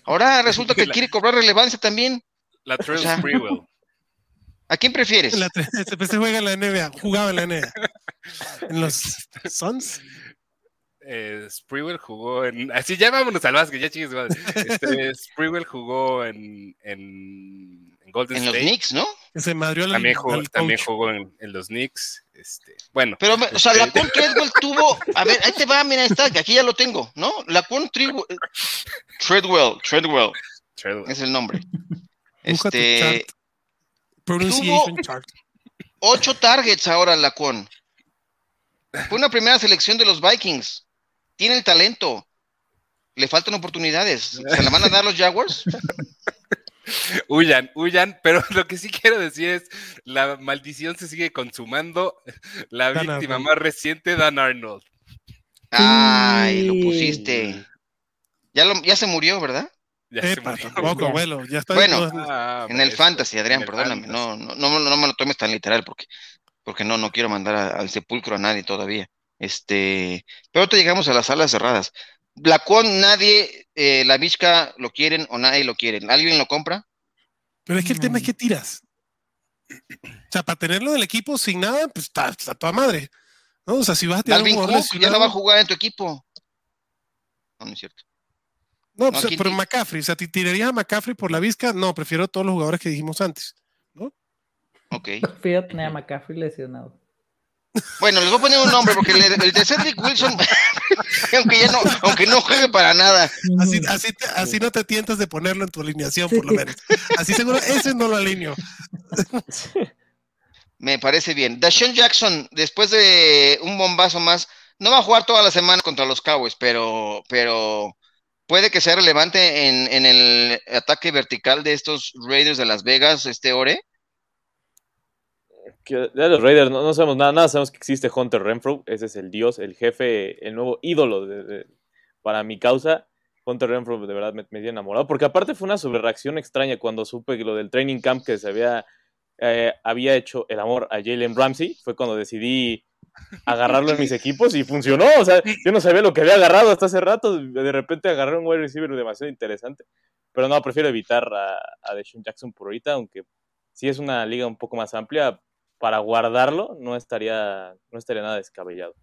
Ahora resulta que quiere cobrar relevancia también. La Treadwell. ¿A quién prefieres? La, se juega en la NBA, jugaba en la NBA. En los Suns eh, Sprewell jugó en. Así ya vámonos al básquet, ya chingues, este, Sprewell jugó en, en, en Golden en los Knicks, ¿no? Ese Madrid también, jugó, también jugó en, en, los Knicks. Este, bueno. Pero, o sea, la Con Treadwell tuvo. A ver, ahí te va, mira, está, aquí ya lo tengo, ¿no? La Con Treadwell. Treadwell, Treadwell. Es el nombre. Este. Pronunciation chart. Ocho targets ahora la Con. Fue una primera selección de los Vikings tiene el talento. Le faltan oportunidades. ¿Se la van a dar los Jaguars? huyan, huyan, pero lo que sí quiero decir es, la maldición se sigue consumando. La víctima más reciente, Dan Arnold. Ay, lo pusiste. Ya, lo, ya se murió, ¿verdad? Ya se murió. bueno, ya está bueno ah, en el fantasy, Adrián, perdóname, no, no, no, me lo tomes tan literal porque, porque no, no quiero mandar al sepulcro a nadie todavía. Este, pero te llegamos a las salas cerradas. Blackon, nadie, eh, la Vizca lo quieren o nadie lo quiere. ¿Alguien lo compra? Pero es que el tema es que tiras. O sea, para tenerlo en el equipo sin nada, pues está, está toda madre. ¿no? O sea, si vas a tirar un Cook ya no va a jugar en tu equipo. No, no es cierto. No, pues, pero McCaffrey, o sea, ¿te tirarías a McCaffrey por la Vizca? No, prefiero a todos los jugadores que dijimos antes, ¿no? Ok. Prefiero tener a McCaffrey lesionado. Bueno, les voy a poner un nombre porque el, de Cedric Wilson, aunque ya no, aunque no juegue para nada. Así, así, así no te tientas de ponerlo en tu alineación, por lo menos. Así seguro, ese no lo alineo. Me parece bien. Dashawn Jackson, después de un bombazo más, no va a jugar toda la semana contra los Cowboys, pero, pero puede que sea relevante en, el ataque vertical de estos Raiders de Las Vegas, este Ore. De los Raiders no, sabemos nada, nada sabemos que existe Hunter Renfro, ese es el dios, el jefe, el nuevo ídolo para mi causa. Hunter Renfro de verdad me, me dio enamorado, porque aparte fue una sobrereacción extraña cuando supe que lo del training camp que se había, eh, había hecho el amor a Jalen Ramsey, fue cuando decidí agarrarlo en mis equipos y funcionó. O sea, yo no sabía lo que había agarrado hasta hace rato. De repente agarré un wide receiver demasiado interesante. Pero no, prefiero evitar a, a Deshaun Jackson por ahorita, aunque si es una liga un poco más amplia, para guardarlo no estaría, no estaría nada descabellado.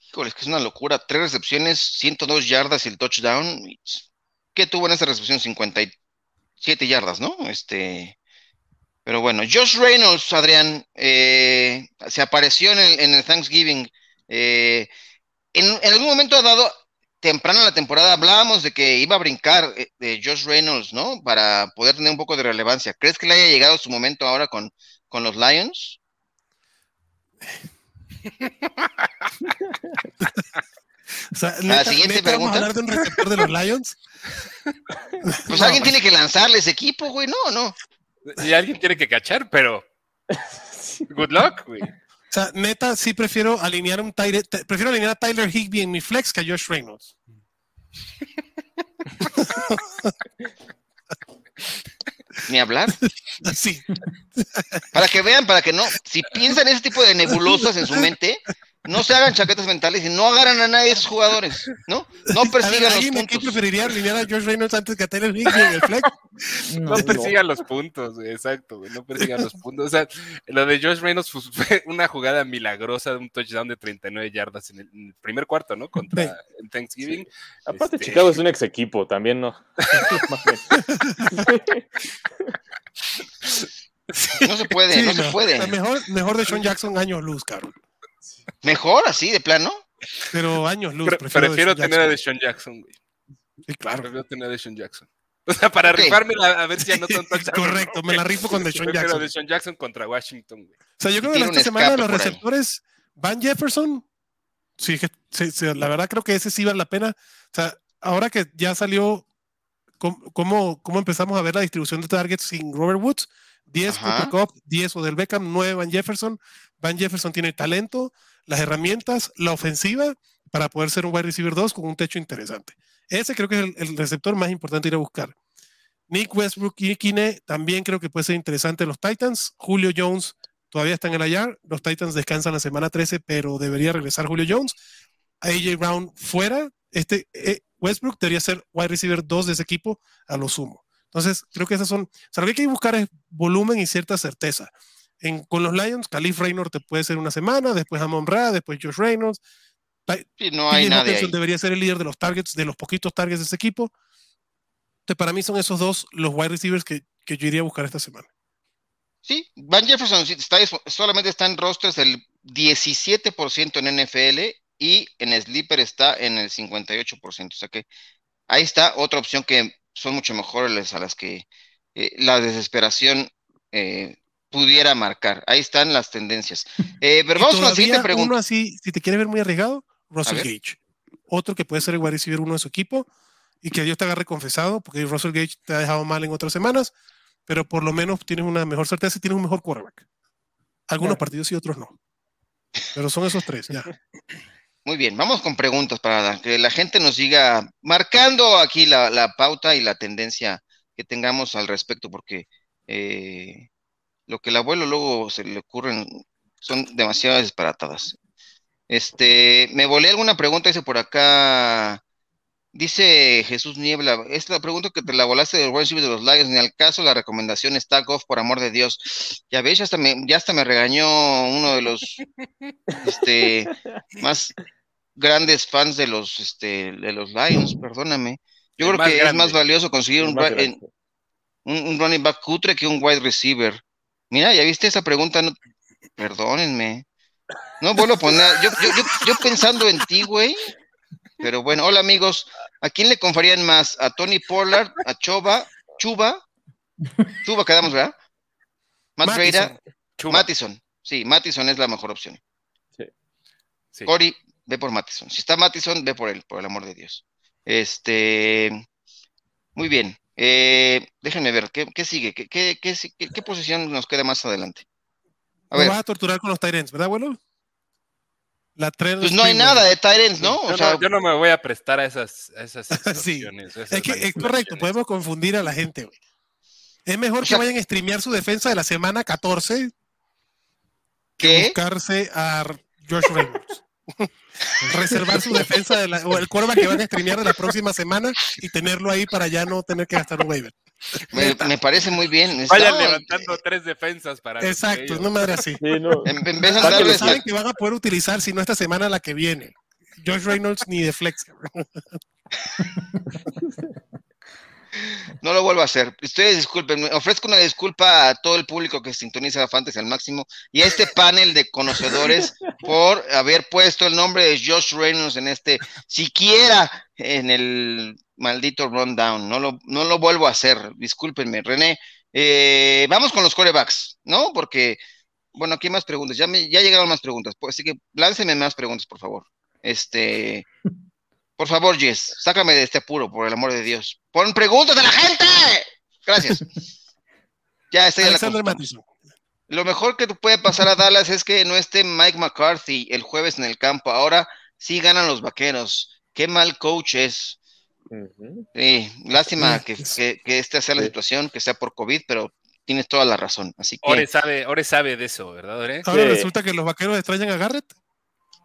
Híjole, es que es una locura. Tres recepciones, 102 yardas y el touchdown. ¿Qué tuvo en esa recepción? 57 yardas, ¿no? Este, pero bueno, Josh Reynolds, Adrián, eh, se apareció en el, Thanksgiving. Eh, en, algún momento ha dado, temprano en la temporada, hablábamos de que iba a brincar eh, de Josh Reynolds, ¿no? Para poder tener un poco de relevancia. ¿Crees que le haya llegado su momento ahora con, con los Lions? la siguiente pregunta. hablar de un receptor de los Lions? Pues alguien tiene que lanzarle ese equipo, güey. No, no. Y alguien tiene que cachar, pero. Good luck, güey. O sea, neta, sí prefiero alinear un Tyler, prefiero alinear a Tyler Higby en mi flex que a Josh Reynolds. Ni hablar. Sí. Para que vean, para que no, si piensan ese tipo de nebulosas en su mente, no se hagan chaquetas mentales y no agarran a nadie de esos jugadores, ¿no? No persigan los puntos. ¿Quién preferiría alinear a George Reynolds antes que a Taylor Higby en el flex? No, persigan los puntos, exacto, güey, no persigan los puntos. O sea, lo de George Reynolds fue una jugada milagrosa de un touchdown de 39 yardas en el, primer cuarto, ¿no? Contra Thanksgiving. Aparte, este Chicago es un ex equipo, también no. no se puede, no, se puede. Mejor, mejor de Sean Jackson años luz, Carol. Mejor así, de plano. Pero años luz. prefiero, tener a Deshaun Jackson, güey. Sí, claro. Prefiero tener a Deshaun Jackson. O sea, para rifarme a ver si anotan touchdown. Correcto, me la rifo con Deshaun Jackson. Deshaun Jackson contra Washington, güey. O sea, yo creo que esta semana los receptores Van Jefferson, sí, la verdad creo que ese sí vale la pena. O sea, ahora que ya salió cómo, cómo empezamos a ver la distribución de targets sin Robert Woods, 10 Cooper Cup, 10 Odell Beckham, 9 Van Jefferson. Van Jefferson tiene talento, las herramientas, la ofensiva para poder ser un wide receiver 2 con un techo interesante. Ese creo que es el, receptor más importante ir a buscar. Nick Westbrook y Kine también creo que puede ser interesante los Titans. Julio Jones todavía está en el IR. Los Titans descansan la semana 13, pero debería regresar Julio Jones. AJ Brown fuera. Este, eh, Westbrook debería ser wide receiver 2 de ese equipo a lo sumo. Entonces, creo que esas son. O sea, lo que hay que buscar es volumen y cierta certeza con los Lions, Calif Reynolds te puede ser una semana, después Amon Ra, después Josh Reynolds. Sí, no hay nadie debería ser el líder de los targets, de los poquitos targets de ese equipo. Entonces, para mí son esos dos los wide receivers que, yo iría a buscar esta semana. Sí, Van Jefferson está, solamente está en rosters del 17% en NFL y en Sleeper está en el 58%. O sea que ahí está otra opción que son mucho mejores a las que eh, la desesperación eh, pudiera marcar. Ahí están las tendencias. Eh, pero vamos con la siguiente pregunta. Uno así, si te quiere ver muy arriesgado, Russell Gage. Otro que puede ser el wide receiver uno de su equipo y que Dios te agarre confesado, porque Russell Gage te ha dejado mal en otras semanas, pero por lo menos tienes una mejor certeza y tienes un mejor quarterback. Algunos partidos y otros no. Pero son esos tres, ya. Muy bien, vamos con preguntas para que la gente nos siga marcando aquí la, pauta y la tendencia que tengamos al respecto, porque eh, lo que el abuelo luego se le ocurren son demasiado disparatadas. Este, me volé alguna pregunta, dice por acá, dice Jesús Niebla, esta pregunta que te la volaste del World de los Lions, ni al caso la recomendación está off, por amor de Dios. Ya ves, ya hasta me, ya hasta me regañó uno de los este, más grandes fans de los, este, de los Lions, perdóname. Yo creo que es más valioso conseguir un, un running back cutre que un wide receiver. Mira, ya viste esa pregunta, no, perdónenme. No vuelvo a poner, yo, yo, yo, pensando en ti, güey. Pero bueno, hola amigos. ¿A quién le confiarían más? ¿A Tony Pollard? ¿A Choba? ¿Chuba? Chuba quedamos, ¿verdad? Matt Breda. Mattison. Sí, Mattison es la mejor opción. Sí. Cory, ve por Mattison. Si está Mattison, ve por él, por el amor de Dios. Este, muy bien. Eh, déjenme ver, ¿qué, qué sigue? ¿Qué, qué, qué, qué- qué posición nos queda más adelante? A Lo ver, vas a torturar con los Tyrants, ¿verdad, abuelo? La tren pues no hay nada de Tyrants, ¿no? Yo, sea, no, yo no me voy a prestar a esas, a esas Sí. esas Es que es correcto, podemos confundir a la gente, güey. Es mejor O sea- que vayan a streamear su defensa de la semana 14 que buscarse a Josh Reynolds. Reservar su defensa de la, o el cuerva que van a streamear de la próxima semana y tenerlo ahí para ya no tener que gastar un waiver. Me, me parece muy bien. Vayan No, levantando tres defensas para. Exacto, no madre así. Sí, no. En, en vez de Sáquenlo, darles- Saben que van a poder utilizar, si no esta semana, la que viene. Josh Reynolds ni de flex. No lo vuelvo a hacer. Ustedes disculpen, ofrezco una disculpa a todo el público que sintoniza Fantasy al máximo y a este panel de conocedores por haber puesto el nombre de Josh Reynolds en este, siquiera en el maldito rundown. No lo, no lo vuelvo a hacer. Discúlpenme, René. Eh, vamos con los corebacks, ¿no? Porque, bueno, aquí hay más preguntas. Ya, me, ya llegaron más preguntas. Pues, así que láncenme más preguntas, por favor. Este. Por favor, Jess, sácame de este apuro, por el amor de Dios. Pon preguntas a la gente. Gracias. Ya estoy en la Alexander. Mattison. Lo mejor que te puede pasar a Dallas es que no esté Mike McCarthy el jueves en el campo. Ahora sí ganan los vaqueros. Qué mal coach es. Sí, lástima que, que, que esta sea la Sí. situación, que sea por COVID, pero tienes toda la razón. Así que Ore sabe, Ore sabe de eso, ¿verdad, Ore? Ahora Sí. resulta que los vaqueros extrañan a Garrett.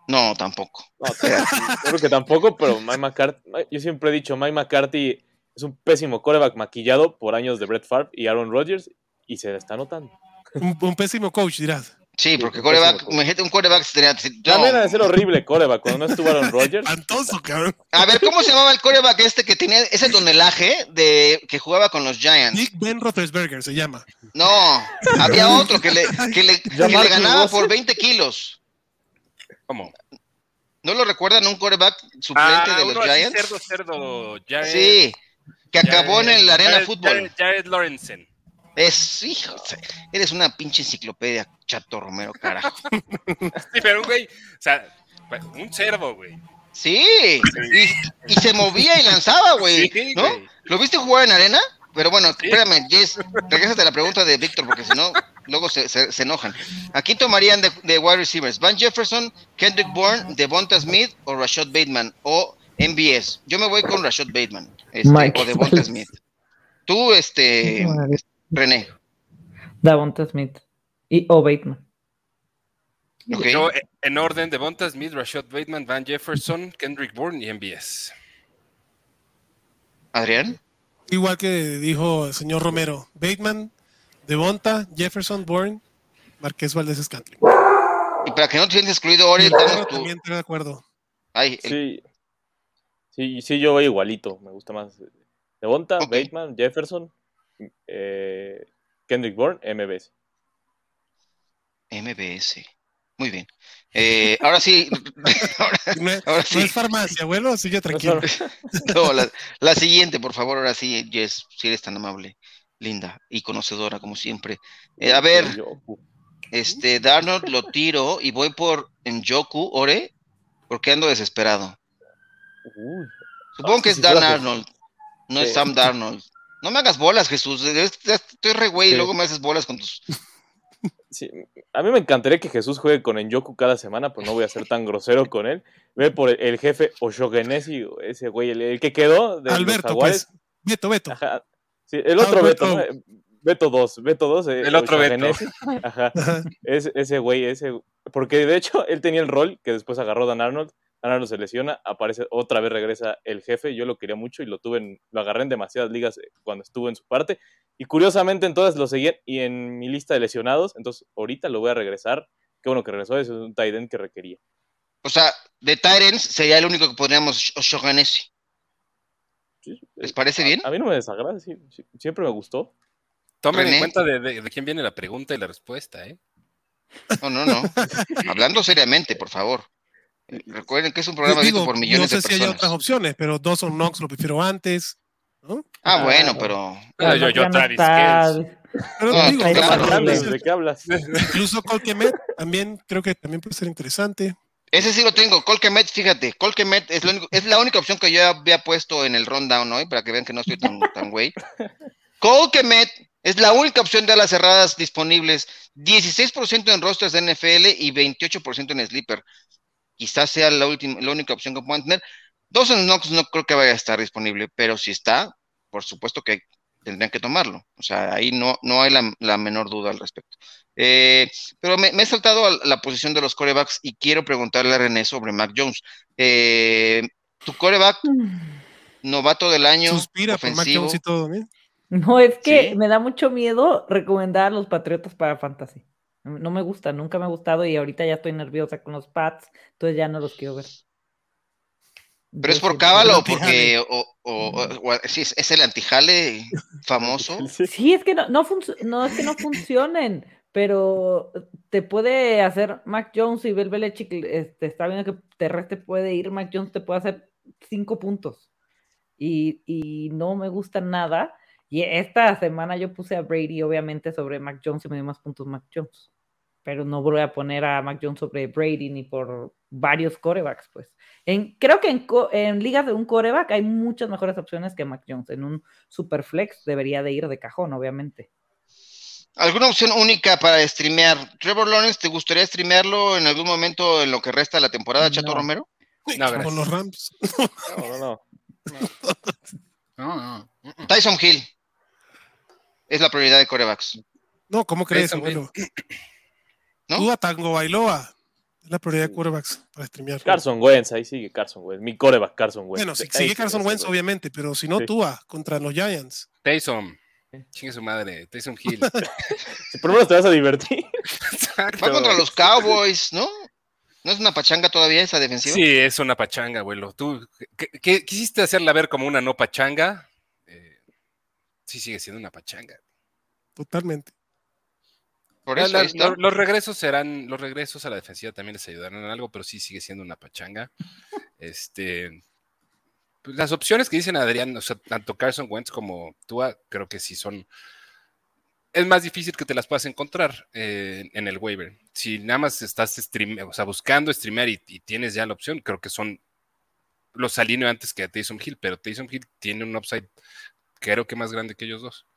No, tampoco. No, creo que tampoco, pero Mike McCarthy, yo siempre he dicho, Mike McCarthy es un pésimo coreback maquillado por años de Brett Favre y Aaron Rodgers y se le está notando. Un, un pésimo coach, dirás. Sí, porque un coreback, imagínate un coreback tenía- no. También de ser horrible coreback cuando no estuvo Aaron Rodgers. Espantoso, cabrón. A ver, ¿cómo se llamaba el coreback este que tenía ese tonelaje de que jugaba con los Giants? Nick Ben Roethlisberger se llama. No, había otro que le, que le, que le Marcus ganaba por 20 kilos. ¿Cómo? ¿No lo recuerdan un coreback suplente Ah, de los Giants? cerdo, cerdo. Jared- Sí, que acabó en el Arena Jared- Fútbol. Jared, Lorenzen. Es, hijo, eres una pinche enciclopedia, Chato Romero, carajo. Sí, pero un güey, o sea, un cerdo, güey. Sí, y, y se movía y lanzaba, güey, Sí, ¿no? güey. ¿Lo viste jugar en arena? Pero bueno, Sí. espérame, Jess, regrésate a la pregunta de Víctor, porque si no, luego se, se- se enojan. Aquí tomarían de, de wide receivers, Van Jefferson, Kendrick Bourne, Devonta Smith o Rashad Bateman o MBS. Yo me voy con Rashad Bateman este, Mike. o Devonta Smith. Tú, este, René, Davonta Smith y o Bateman. ok. Yo, eh, en orden, Devonta Smith, Rashad Bateman, Van Jefferson, Kendrick Bourne y MBS. Adrián, Igual que dijo el señor Romero. Bateman, Devonta, Jefferson, Bourne, Marqués Valdés Scantling. y para que no te sientas excluido, Ori, tu. También estoy de acuerdo. Ay, el- Sí, sí, sí, yo voy igualito. Me gusta más Devonta, Ok. Bateman, Jefferson, eh, Kendrick Bourne, MBS. MBS. Muy bien. Eh, ahora sí, ahora, No es, ahora no sí. es farmacia, abuelo, así que tranquilo. No, la, la siguiente, por favor, ahora sí, Jess, si eres tan amable, linda y conocedora como siempre. Eh, a ver, este, Darnold lo tiro y voy por Njoku, Ore, porque ando desesperado. Supongo Ah, que es Dan Arnold, no es. Sam Darnold. No me hagas bolas, Jesús. Estoy re güey y luego me haces bolas con tus. Sí, A mí me encantaría que Jesús juegue con Enjoku cada semana, pero no voy a ser tan grosero con él. Ve por el, el jefe Oshogenesi, ese güey, el, el que quedó de Alberto, pues. Beto, Beto. Ajá. Sí, el otro Alberto. Beto, ¿no? Beto 2, Beto 2. eh, El otro Beto. Ajá. Ese güey, ese. Porque de hecho él tenía el rol que después agarró Dan Arnold. Arnold se lesiona, aparece otra vez, regresa el jefe. Yo lo quería mucho y lo tuve en, lo agarré en demasiadas ligas eh, cuando estuvo en su parte. Y curiosamente, en todas lo seguía y en mi lista de lesionados. Entonces, ahorita lo voy a regresar. Qué bueno que regresó, es un tight end que requería. O sea, de Tyrants sería el único que podríamos Oshoganesi. Sí, ¿Les parece a- bien? A, mí no me desagrada, sí, sí, siempre me gustó. Tomen René. en cuenta de, de- de quién viene la pregunta y la respuesta, ¿eh? No, no, no. Hablando seriamente, por favor. Eh, Recuerden que es un programa Digo, visto por no millones sé de si hay personas. otras opciones, pero Dawson Knox lo prefiero antes. ¿no? Ah, Ah, bueno, pero Ah, yo- yo no Travis. Pero No, digo, claro. claro, ¿De qué hablas? incluso- ¿De qué hablas? incluso Colquemet también creo que también puede ser interesante. Ese sí lo tengo, Colquemet, fíjate, Colquemet es, lo único- es la única opción que yo había puesto en el rundown hoy, para que vean que no estoy tan, tan güey. Colquemet es la única opción de alas cerradas disponibles, 16% en rosters de NFL y 28% en sleeper. Quizás sea la, última, la única opción que puedan tener. Dawson Knox no creo que vaya a estar disponible, pero si está, por supuesto que tendrían que tomarlo. O sea, ahí no, no hay la, la menor duda al respecto. Eh, pero me, me he saltado a la posición de los corebacks y quiero preguntarle a René sobre Mac Jones. Eh, tu coreback, novato del año, Suspira por Mac ofensivo. Jones y todo, ¿eh? No, es que Sí. me da mucho miedo recomendar a los Patriotas para Fantasy. No me gusta, nunca me ha gustado y ahorita ya estoy nerviosa con los Pats, entonces ya no los quiero ver. Pero es por cábalo porque o, o- o- o- sí, es, el antijale famoso. Sí. Es que no, no, no es que no funcionen, pero te puede hacer Mac Jones y Bel Belichick, este, está viendo que terrestre puede ir, Mac Jones te puede hacer cinco puntos. Y, y no me gusta nada. Y esta semana yo puse a Brady, obviamente, sobre Mac Jones y me dio más puntos Mac Jones. Pero no voy a poner a Mac Jones sobre Brady ni por varios corebacks, pues. En, creo que en, en ligas de un coreback hay muchas mejores opciones que Mac Jones. En un superflex debería de ir de cajón, obviamente. ¿Alguna opción única para streamear? Trevor Lawrence, ¿te gustaría streamearlo en algún momento en lo que resta de la temporada, Chato No. Romero? No, gracias. Con los Rams. No, no, no. No, no. Tyson Hill es la prioridad de corebacks. No, ¿cómo crees, güey. abuelo? ¿No? Tú a Tango Bailoa. Es la prioridad de quarterbacks para streamear. Carson Wentz, ahí sigue Carson Wentz. Mi coreback, Carson Wentz. Bueno, si sigue Carson Wentz, obviamente, pero si no, Sí. Tua contra los Giants. Taysom. Chingue su madre. Taysom Hill. Si por lo menos te vas a divertir. Va contra los Cowboys, ¿no? ¿No es una pachanga todavía esa defensiva? Sí, es una pachanga, abuelo. Tú ¿qué- qué- quisiste hacerla ver como una no pachanga. Eh, sí, sigue siendo una pachanga. Totalmente. Por eso la- los regresos serán, los regresos a la defensiva también les ayudarán en algo, pero sí sigue siendo una pachanga. Este, pues, las opciones que dicen Adrián, o sea, tanto Carson Wentz como Tua, creo que sí son. Es más difícil que te las puedas encontrar eh, en el waiver. Si nada más estás stream, o sea, buscando streamear y, y tienes ya la opción, creo que son los alineo antes que a Taysom Hill, pero Taysom Hill tiene un upside creo que más grande que ellos dos.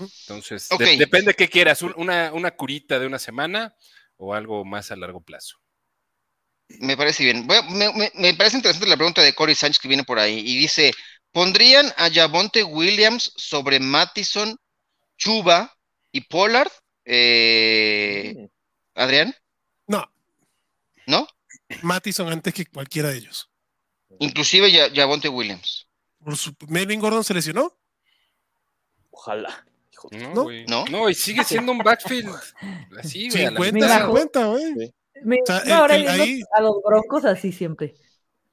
Entonces, de- Ok. depende qué quieras, un- una, una curita de una semana o algo más a largo plazo. Me parece bien. Me, me- me parece interesante la pregunta de Cory Sánchez que viene por ahí y dice, ¿pondrían a Javonte Williams sobre Mattison, Chuba y Pollard? Eh, Adrián, No, ¿no? Mattison antes que cualquiera de ellos. Inclusive Javonte Williams. Por su- Melvin Gordon se lesionó. Ojalá. Hijo de- No, ¿No? ¿No? Y sigue siendo un backfield así, güey. a la 50, mitad. 50, güey. Me- O sea, no, el- ahora el- yendo ahí- a los broncos así siempre.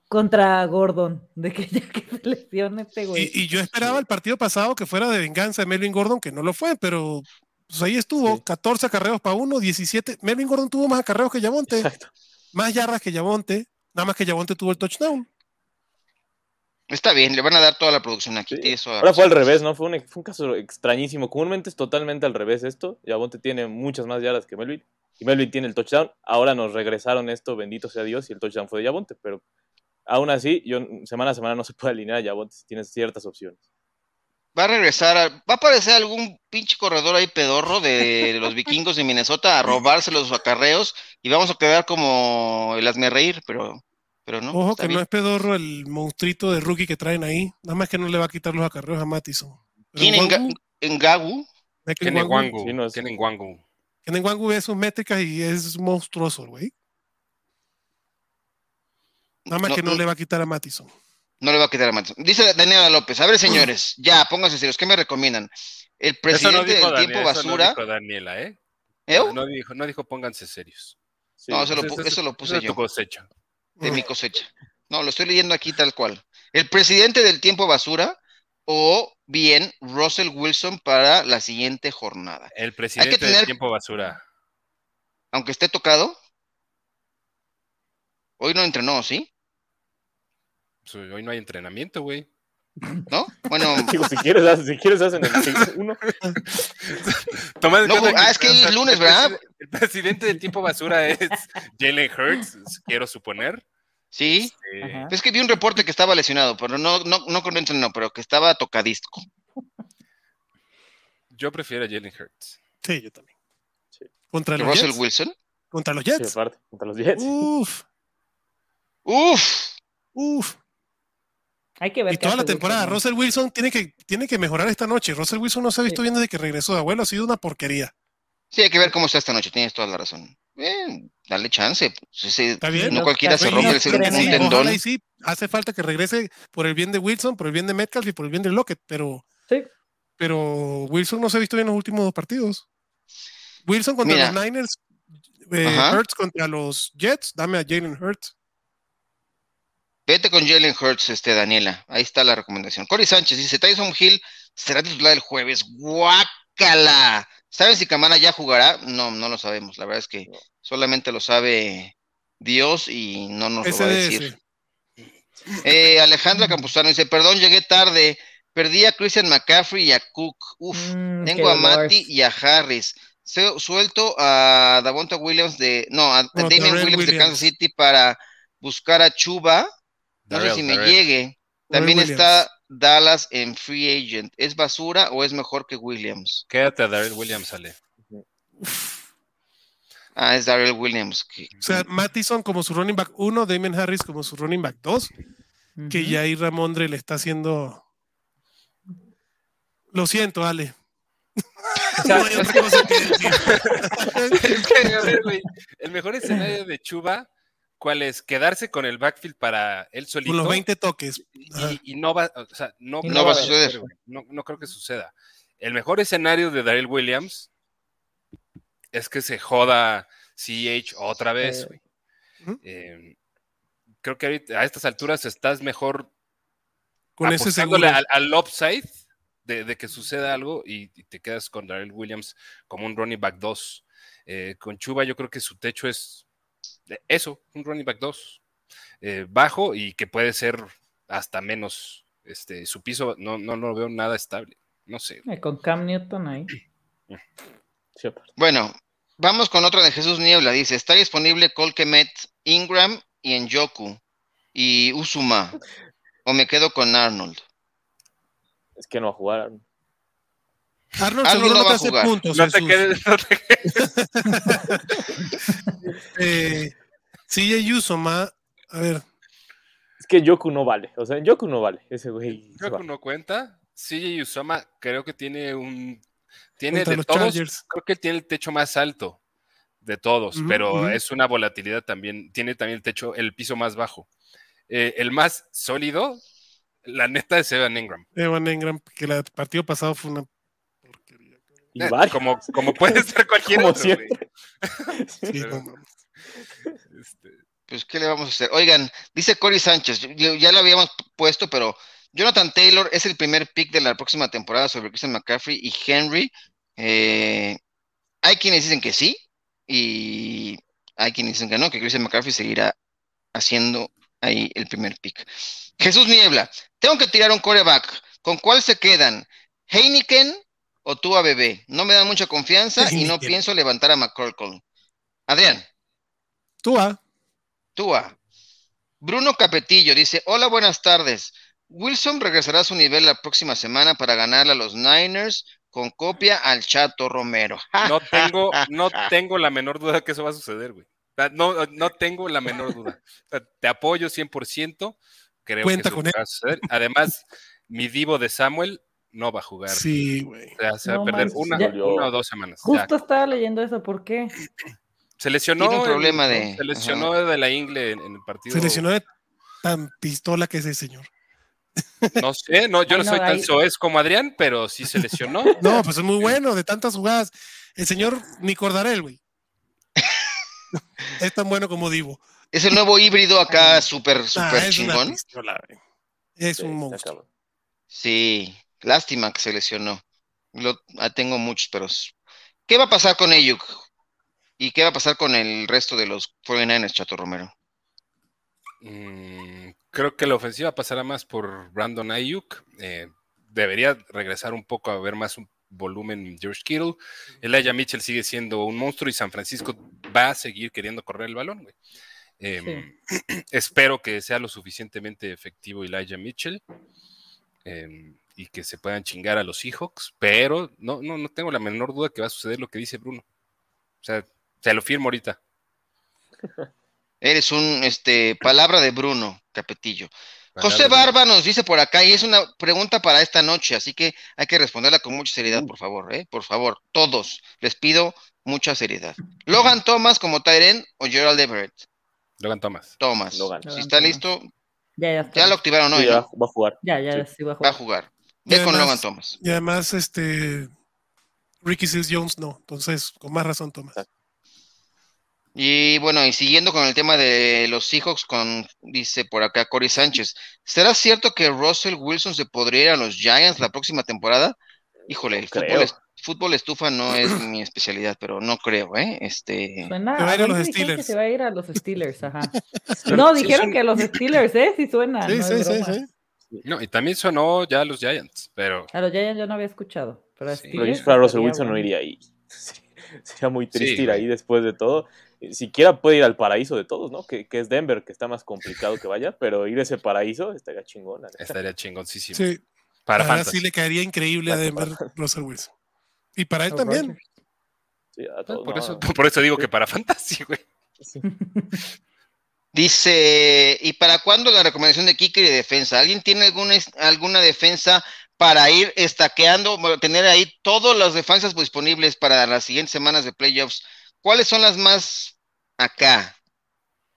Contra Gordon, de que ya que se lesione este güey. Y, y yo esperaba el partido pasado que fuera de venganza de Melvin Gordon, que no lo fue, pero pues ahí estuvo, Sí. 14 acarreos para uno, 17. Melvin Gordon tuvo más acarreos que Yamonte, Exacto. más yardas que Yamonte, nada más que Yamonte tuvo el touchdown. Está bien, le van a dar toda la producción aquí. Sí. la Ahora fue al revés, ¿no? Fue un, fue un caso extrañísimo. Comúnmente es totalmente al revés esto. Yabonte tiene muchas más yardas que Melvin. Y Melvin tiene el touchdown. Ahora nos regresaron esto, bendito sea Dios, y el touchdown fue de Yabonte. Pero aún así, yo semana a semana no se puede alinear a Yabonte si tienes ciertas opciones. Va a regresar, a- va a aparecer algún pinche corredor ahí pedorro de los vikingos de Minnesota a robarse los acarreos y vamos a quedar como el hazme reír, pero, pero no. Ojo que bien. no es pedorro el monstruito de rookie que traen ahí, nada más que no le va a quitar los acarreos a Mattison. ¿Quién en, Gagu? Nwangu- Wangu. Sí, no es- Tiene Wangu. Ken Nwangu ve sus métricas y es monstruoso, güey. Nada más No, que no no. le va a quitar a Mattison. No le va a quitar a Matos. Dice Daniela López, a ver señores, ya, pónganse serios, ¿qué me recomiendan? El no presidente del Daniela, tiempo eso no basura. dijo Daniela, ¿eh? ¿Eu? No dijo, no dijo pónganse serios. Sí. No, eso lo, Eso- pu- eso- eso lo eso puse es tu yo, cosecha. De mi cosecha. No, lo estoy leyendo aquí tal cual. El presidente del tiempo basura o bien Russell Wilson para la siguiente jornada. El presidente tener- del tiempo basura. Aunque esté tocado. Hoy no entrenó, ¿sí? Pues, Hoy no hay entrenamiento, güey. ¿No? Bueno, Digo, si quieres, haz- si quieres hacen el 6-1. Tomad en No, ah, es que hoy es el lunes, ¿verdad? El presidente del tiempo basura es Jalen Hurts, quiero suponer. sí. Ajá. Es que vi un reporte que estaba lesionado, pero no, no, no con no, pero que estaba tocadisco. yo prefiero a Jalen Hurts. Sí, yo también. Sí. Contra ¿Que los Russell Jets. Wilson? Contra los Sí, Jets. aparte, contra los Jets. Uf, Uf, uf. Hay que ver Y toda la temporada. Russell Wilson tiene que, tiene que mejorar esta noche. Russell Wilson no se ha visto Sí. bien desde que regresó de abuelo, ha sido una porquería. sí, hay que ver cómo está esta noche, tienes toda la razón. Eh, dale chance. pues, ese- Está bien. no cualquiera se rompe el creen un tendón. Y sí, hace falta que regrese por el bien de Wilson, por el bien de Metcalf y por el bien de Lockett, pero, Sí. pero Wilson no se ha visto bien en los últimos dos partidos. Wilson contra Mira. los Niners, eh. Hurts contra los Jets, dame a Jalen Hurts. Vete con Jalen Hurts, este, Daniela. Ahí está la recomendación. Cory Sánchez dice, Tyson Hill será titular el jueves. ¡Guácala! ¿Saben si Camara ya jugará? No, no lo sabemos. La verdad es que solamente lo sabe Dios y no nos lo va a decir. Eh, Alejandra Campuzano dice, perdón, llegué tarde. Perdí a Christian McCaffrey y a Cook. Uf, Mm, tengo a. Matty y a Harris. Se- suelto a Davonta Williams de... No, a, No, Damian Williams, de. Kansas City para buscar a Chuba. No sé si me llegue. También está Dallas en free agent. ¿Es basura o es mejor que Williams? Quédate a Darrell Williams, Ale. Ah, es Darrell Williams. que- O sea, Mattison como su running back 1, Damien Harris como su running back 2, que ya ahí Ramondre le está haciendo. Lo siento, Ale. No hay otra cosa que decir. Es que, a ver, güey, el mejor escenario de Chuba, ¿cuál es? Quedarse con el backfield para él solito. Con los 20 toques. y, no va, o sea, no, creo no va a que suceder. No, no creo que suceda. El mejor escenario de Darrell Williams es que se joda CH otra vez. Eh, creo que ahorita, a estas alturas estás mejor Con ese al, al upside de, de que suceda algo y, y te quedas con Darrell Williams como un running back 2. Eh, con Chuba yo creo que su techo es eso, un running back 2. eh, bajo y que puede ser hasta menos. Este, su piso no, no lo veo nada estable. No sé. Eh, Con Cam Newton ahí. Bueno, vamos con otra de Jesús Niebla. Dice, está disponible Colquemet, Ingram y Enjoku y Usuma. O me quedo con Arnold. Es que no va a jugar. Arnold Arnold seguro no no va te a hace jugar. puntos. No te quedes, no te quedes. Eh, CJ Usoma, a ver, Es que Yoku no vale. O sea, Yoku no vale. Ese güey. que no cuenta. CJ Usoma creo que tiene un. Tiene contra de los todos. Chargers. Creo que tiene el techo más alto de todos, pero es una volatilidad también. Tiene también el techo, el piso más bajo. Eh, el más sólido, la neta, es Evan Ingram. Evan Engram, que el partido pasado fue una. Y Eh, varios. como, como puede ser cualquier Como otro, güey. siempre. Sí, Pero- no mames. Este, Pues, ¿qué le vamos a hacer? Oigan, dice Cory Sánchez, ya lo habíamos puesto, pero Jonathan Taylor es el primer pick de la próxima temporada sobre Christian McCaffrey y Henry. Eh, hay quienes dicen que sí y hay quienes dicen que no, que Christian McCaffrey seguirá haciendo ahí el primer pick. Jesús Niebla, tengo que tirar un coreback. ¿Con cuál se quedan? ¿Heineken o tú a bebé? No me dan mucha confianza y no pienso levantar a McCorkle. Adrián. Tú, ah, Túa. Bruno Capetillo dice, hola, buenas tardes. Wilson regresará a su nivel la próxima semana para ganarle a los Niners con copia al Chato Romero. no tengo, no tengo la menor duda que eso va a suceder, güey. No, no tengo la menor duda. Te apoyo 100%. Creo Cuenta que eso con va a suceder. Además, mi divo de Samuel no va a jugar. sí, güey. O sea, se va No a perder una, ya- una o dos semanas. Ya. Justo estaba leyendo eso, ¿por qué? Se lesionó. Tiene un en- problema de- Se lesionó de la ingle en, en el partido. Se lesionó de tan pistola que es ese señor. No sé, no, yo Ay, no no, soy tan ahí- soez como Adrián, pero sí se lesionó. No, pues es muy bueno, de tantas jugadas. El señor ni Cordarel, güey. Es tan bueno como Divo. Es el nuevo híbrido acá súper, Ah, súper es una chingón. pistola, güey. Es Sí, un monstruo. Sí, lástima que se lesionó. Lo, ah, tengo muchos, pero... ¿Qué va a pasar con Ayuk? ¿Y qué va a pasar con el resto de los 49ers, Chato Romero? Mm, Creo que la ofensiva pasará más por Brandon Ayuk. Eh, debería regresar un poco a ver más un volumen George Kittle. Elijah Mitchell sigue siendo un monstruo y San Francisco va a seguir queriendo correr el balón, güey. Em, espero que sea lo suficientemente efectivo Elijah Mitchell em, y que se puedan chingar a los Seahawks, pero no, no, no tengo la menor duda que va a suceder lo que dice Bruno. O sea, se lo firmo ahorita. Eres un, este, palabra de Bruno Capetillo. José Barba nos dice por acá, y es una pregunta para esta noche, así que hay que responderla con mucha seriedad, por favor, ¿eh? Por favor, todos, les pido mucha seriedad. ¿Logan Thomas como Tyren o Gerald Everett? Logan Thomas. Thomas. si está listo, ya, ya, ya, lo activaron hoy. ya, va a jugar. Ya, ya, sí. va a jugar. Va a jugar. Ve con Logan Thomas. Y además, este, Ricky Seals Jones no, entonces, con más razón, Thomas. Y bueno, y siguiendo con el tema de los Seahawks, con, dice por acá Cory Sánchez, ¿será cierto que Russell Wilson se podría ir a los Giants la próxima temporada? Híjole, el fútbol, estufa no es mi especialidad, pero no creo, ¿eh? Este... Suena, se va a ir a los Steelers. Se va a ir a los Steelers, ajá. no, dijeron que a los Steelers, ¿eh? Sí suena. Sí, sí, sí, sí, No, y también sonó ya a los Giants, pero... A los Giants yo no había escuchado, pero Steelers... Pero para Russell Wilson no iría ahí. Sería muy triste ir ahí después de todo siquiera puede ir al paraíso de todos, ¿no? Que, es Denver, que está más complicado que vaya, pero ir a ese paraíso estaría chingón. Estaría chingoncísimo. Sí. Para Ahora sí le caería increíble a Denver Russell Wilson. Y para él también. Sí, a todos, por, eso, por eso digo que para Fantasy, güey. Dice, ¿y para cuándo la recomendación de Kike de defensa? ¿Alguien tiene alguna, alguna defensa para ir estaqueando, tener ahí todas las defensas disponibles para las siguientes semanas de playoffs? ¿Cuáles son las más acá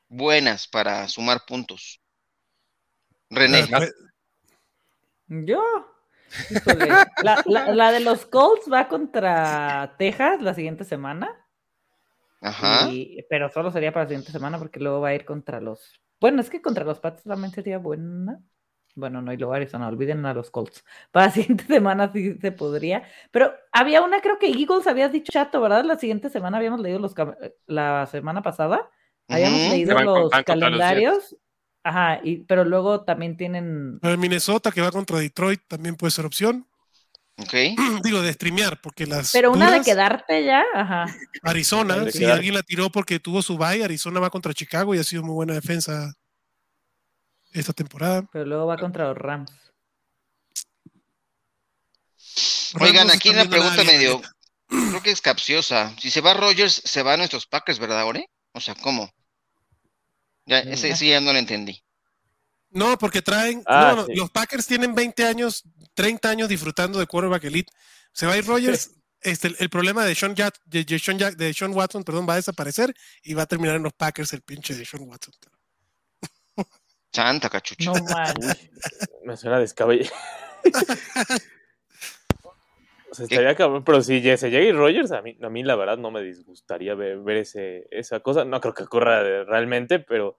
buenas para sumar puntos? René. Yo. La, de los Colts va contra Texas la siguiente semana. Ajá. pero solo sería para la siguiente semana porque luego va a ir contra los. Bueno, es que contra los Pats también sería buena. Bueno, no, y luego Arizona, olviden a los Colts. Para la siguiente semana sí se podría. Pero había una, creo que Eagles habías dicho chato, ¿verdad? La siguiente semana habíamos leído los la semana pasada. Habíamos leído los calendarios. Ajá, y, pero luego también tienen. El Minnesota que va contra Detroit también puede ser opción. Digo, de streamear, porque las. Pero una de quedarte ya, ajá. Arizona, si alguien la tiró porque tuvo su bye, Arizona va contra Chicago y ha sido muy buena defensa esta temporada. Pero luego va contra los Rams. Oigan, aquí una pregunta medio, creo que es capciosa. Si se va Rogers, se van nuestros Packers, ¿verdad, Ore? O sea, ¿cómo? Ya, ese sí ya no lo entendí. No, porque traen. Ah, los Packers tienen 20 años, 30 años disfrutando de quarterback elite. Se va a ir Rogers. Este, el, problema de Sean, Jack, de, Sean Jack, de Sean Watson perdón, va a desaparecer y va a terminar en los Packers el pinche de Sean Watson. Santa cachucha. No Me suena descabellado. o sea, estaría cabrón, pero si se llega y Rogers, a mí, a mí la verdad no me disgustaría ver, ese, esa cosa. No creo que ocurra realmente, pero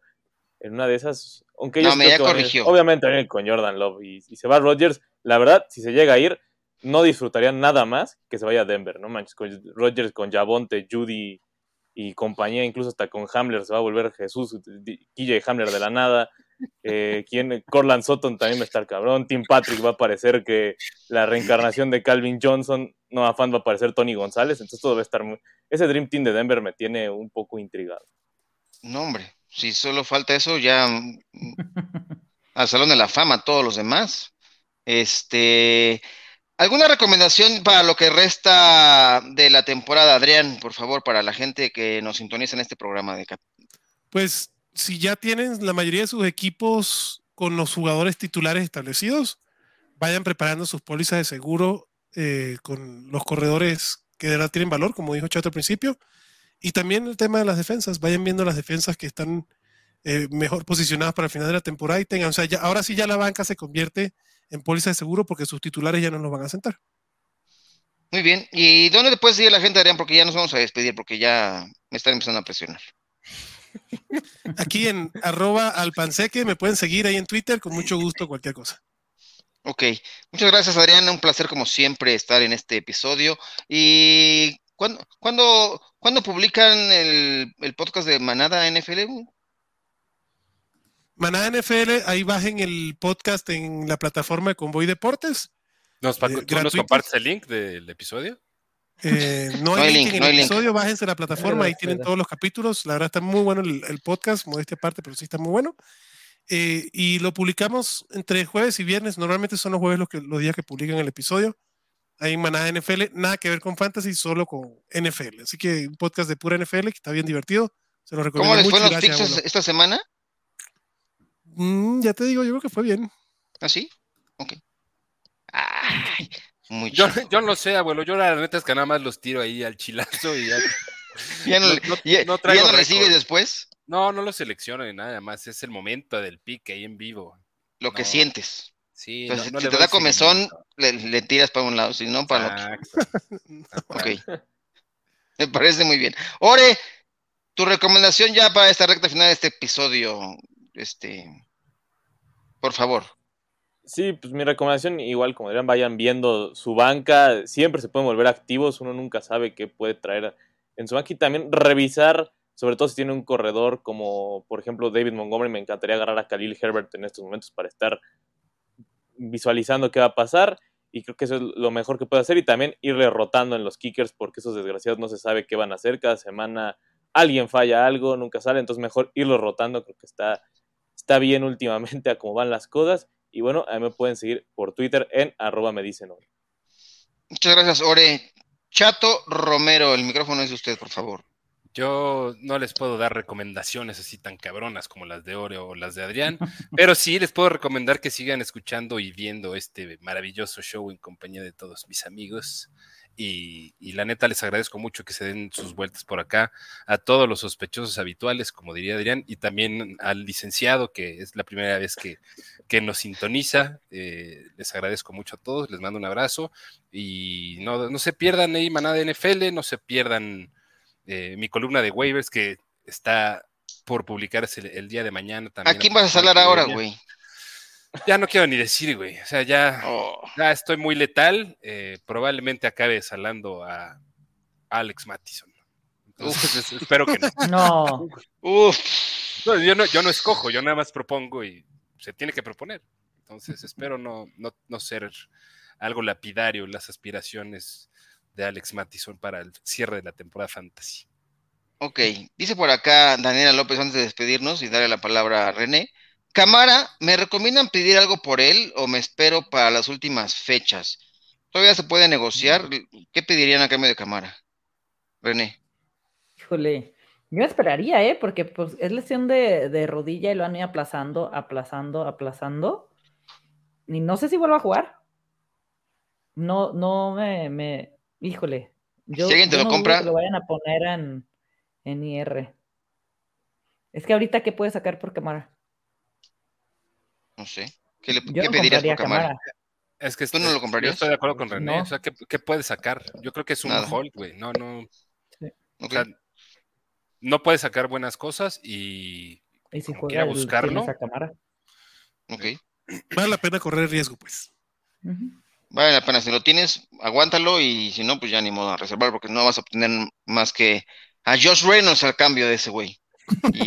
en una de esas, aunque no, ya corrigió. obviamente con Jordan Love y, se va Rogers, la verdad, si se llega a ir, no disfrutaría nada más que se vaya a Denver, ¿no manches? Con Rogers, con Javonte, Judy y compañía, incluso hasta con Hamler se va a volver Jesús, y Hamler de la nada. Eh, ¿quién? Corland Sutton también va a estar cabrón. Tim Patrick va a parecer que la reencarnación de Calvin Johnson. No afán va a parecer Tony González. Entonces todo va a estar muy. Ese Dream Team de Denver me tiene un poco intrigado. No, hombre. Si solo falta eso, ya al Salón de la Fama, todos los demás. Este. ¿Alguna recomendación para lo que resta de la temporada, Adrián, por favor, para la gente que nos sintoniza en este programa de Cap? Pues si ya tienen la mayoría de sus equipos con los jugadores titulares establecidos, vayan preparando sus pólizas de seguro eh, con los corredores que de verdad tienen valor, como dijo Chato al principio. Y también el tema de las defensas, vayan viendo las defensas que están eh, mejor posicionadas para el final de la temporada y tengan, o sea, ahora sí ya la banca se convierte en póliza de seguro porque sus titulares ya no los van a sentar. Muy bien. ¿Y dónde le puedes seguir la gente, Adrián? Porque ya nos vamos a despedir, porque ya me están empezando a presionar. Aquí en arroba alpanseque, me pueden seguir ahí en Twitter, con mucho gusto, cualquier cosa. Ok, muchas gracias Adriana, un placer como siempre estar en este episodio. ¿Y cuándo, cuándo, publican el, podcast de Manada NFL? Manada NFL, ahí bajen el podcast en la plataforma de Convoy Deportes. ¿Nos, Eh, ¿Tú nos compartes el link del episodio? Eh, no, No hay link link, en no el hay link. episodio, bájense a la plataforma, ahí tienen todos los capítulos. La verdad está muy bueno el, el podcast, modestia aparte, pero sí está muy bueno. Eh, y lo publicamos entre jueves y viernes. Normalmente son los jueves los, que, los días que publican el episodio. Ahí en Manada NFL, nada que ver con fantasy, solo con NFL. Así que un podcast de pura NFL que está bien divertido. Se lo recomiendo ¿Cómo les fueron los picks esta semana? Mm, ya te digo, yo creo que fue bien. ¿Ah, sí? Ok. Ay, muy Yo, chido. yo no sé, abuelo. Yo la neta es que nada más los tiro ahí al chilazo y ya. ¿Ya no, no- ya- no ya no después? No, no lo selecciono ni nada más. Es el momento del pick ahí en vivo. Lo que No. sientes. Sí, Entonces, no- no si te da comezón, le, le tiras para un lado, si no, para el otro. Ok. Me parece muy bien. Ore, tu recomendación ya para esta recta final de este episodio. Este. Por favor. Sí, pues mi recomendación, igual como dirán, vayan viendo su banca, siempre se pueden volver activos, uno nunca sabe qué puede traer en su banca y también revisar, sobre todo si tiene un corredor como por ejemplo David Montgomery, me encantaría agarrar a Khalil Herbert en estos momentos para estar visualizando qué va a pasar y creo que eso es lo mejor que puede hacer y también irle rotando en los kickers porque esos desgraciados no se sabe qué van a hacer, cada semana alguien falla algo, nunca sale, entonces mejor irlo rotando, creo que está, está bien últimamente a cómo van las cosas. Y bueno, ahí me pueden seguir por Twitter en arroba me dicen. Muchas gracias, Ore. Chato Romero, el micrófono es de usted, por favor. Yo no les puedo dar recomendaciones así tan cabronas como las de Oreo o las de Adrián, pero sí les puedo recomendar que sigan escuchando y viendo este maravilloso show en compañía de todos mis amigos. Y, la neta les agradezco mucho que se den sus vueltas por acá a todos los sospechosos habituales, como diría Adrián, y también al licenciado, que es la primera vez que, que nos sintoniza. Eh, les agradezco mucho a todos, les mando un abrazo y no, no se pierdan ahí manada de NFL, no se pierdan eh, mi columna de waivers que está por publicarse el, el día de mañana también. ¿A quién vas a hablar ahora, güey? Ya no quiero ni decir, güey. O sea, ya, Oh, ya estoy muy letal. eh, probablemente acabe salando a Alex Mattison. Entonces, espero que no. No. uf. No, yo, no. yo no escojo, yo nada más propongo y se tiene que proponer. Entonces, espero no, no, no ser algo lapidario en las aspiraciones de Alex Mattison para el cierre de la temporada fantasy. Ok, dice por acá Daniela López antes de despedirnos y darle la palabra a René. Camara, ¿me recomiendan pedir algo por él o me espero para las últimas fechas? ¿Todavía se puede negociar? ¿Qué pedirían a cambio de Camara? René. Híjole. Yo esperaría, ¿eh? Porque pues, es lesión de, de rodilla y lo han ido aplazando, aplazando, aplazando. Y no sé si vuelva a jugar. No, no me, me... Híjole. Yo, Si alguien te yo lo no compra- que lo vayan a poner en, en IR. Es que ahorita, ¿qué puede sacar por cámara? No sé. ¿Qué, le, Yo qué no pedirías por? Cámara. Es que ¿Tú no lo yo comprarías? estoy de acuerdo con René. No. O sea, ¿qué, qué puede sacar? Yo creo que es un Nada. hold, güey. No, no. O sea, no puede sacar buenas cosas y Y si como juega quiera el- buscarlo. cámara. ok. Vale la pena correr riesgo, pues. Ujú. Vale la pena. Si lo tienes, aguántalo y si no, pues ya ni modo a reservar porque no vas a obtener más que a Josh Reynolds al cambio de ese güey. Y,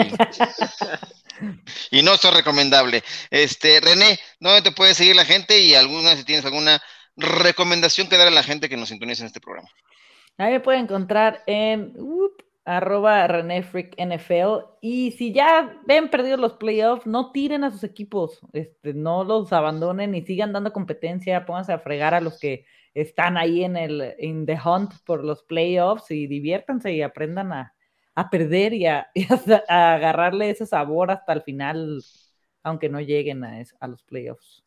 y no es recomendable. Este, René, ¿dónde te puede seguir la gente? Y alguna, si tienes alguna recomendación que dar a la gente que nos sintoniza en este programa. Ahí me pueden encontrar en up, arroba René Freak NFL. Y si ya ven perdidos los playoffs, no tiren a sus equipos, este, no los abandonen y sigan dando competencia, pónganse a fregar a los que están ahí en el in the hunt por los playoffs y diviértanse y aprendan a, a perder y, a, a- agarrarle ese sabor hasta el final, aunque no lleguen a, a los playoffs.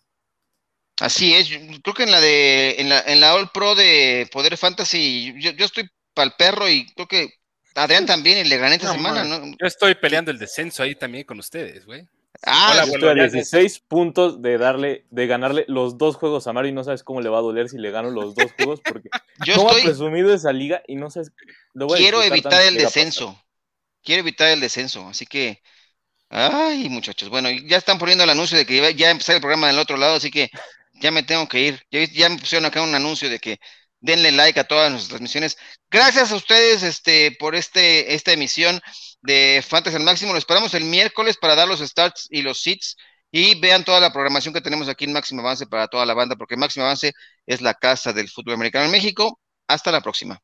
Así es, creo que en la de, en la, en la All Pro de Poder Fantasy, yo, yo estoy para el perro y creo que Adrián también y le gané esta No, semana, man. ¿no? Yo estoy peleando el descenso ahí también con ustedes, güey. Ah, Hola, estoy a ya- 16 puntos de darle, de ganarle los dos juegos a Mario y no sabes cómo le va a doler si le gano los dos juegos porque yo ¿cómo ha estoy, presumido esa liga y no sabes lo voy a quiero evitar el descenso. Quiero evitar el descenso. Así que, ay, muchachos. Bueno, ya están poniendo el anuncio de que ya empezar el programa del otro lado, así que ya me tengo que ir. Ya, ya me pusieron acá un anuncio de que denle like a todas nuestras transmisiones. Gracias a ustedes este, por este, esta emisión de Fantasy al Máximo. Lo esperamos el miércoles para dar los starts y los seats. Y vean toda la programación que tenemos aquí en Máximo Avance para toda la banda, porque Máximo Avance es la casa del fútbol americano en México. Hasta la próxima.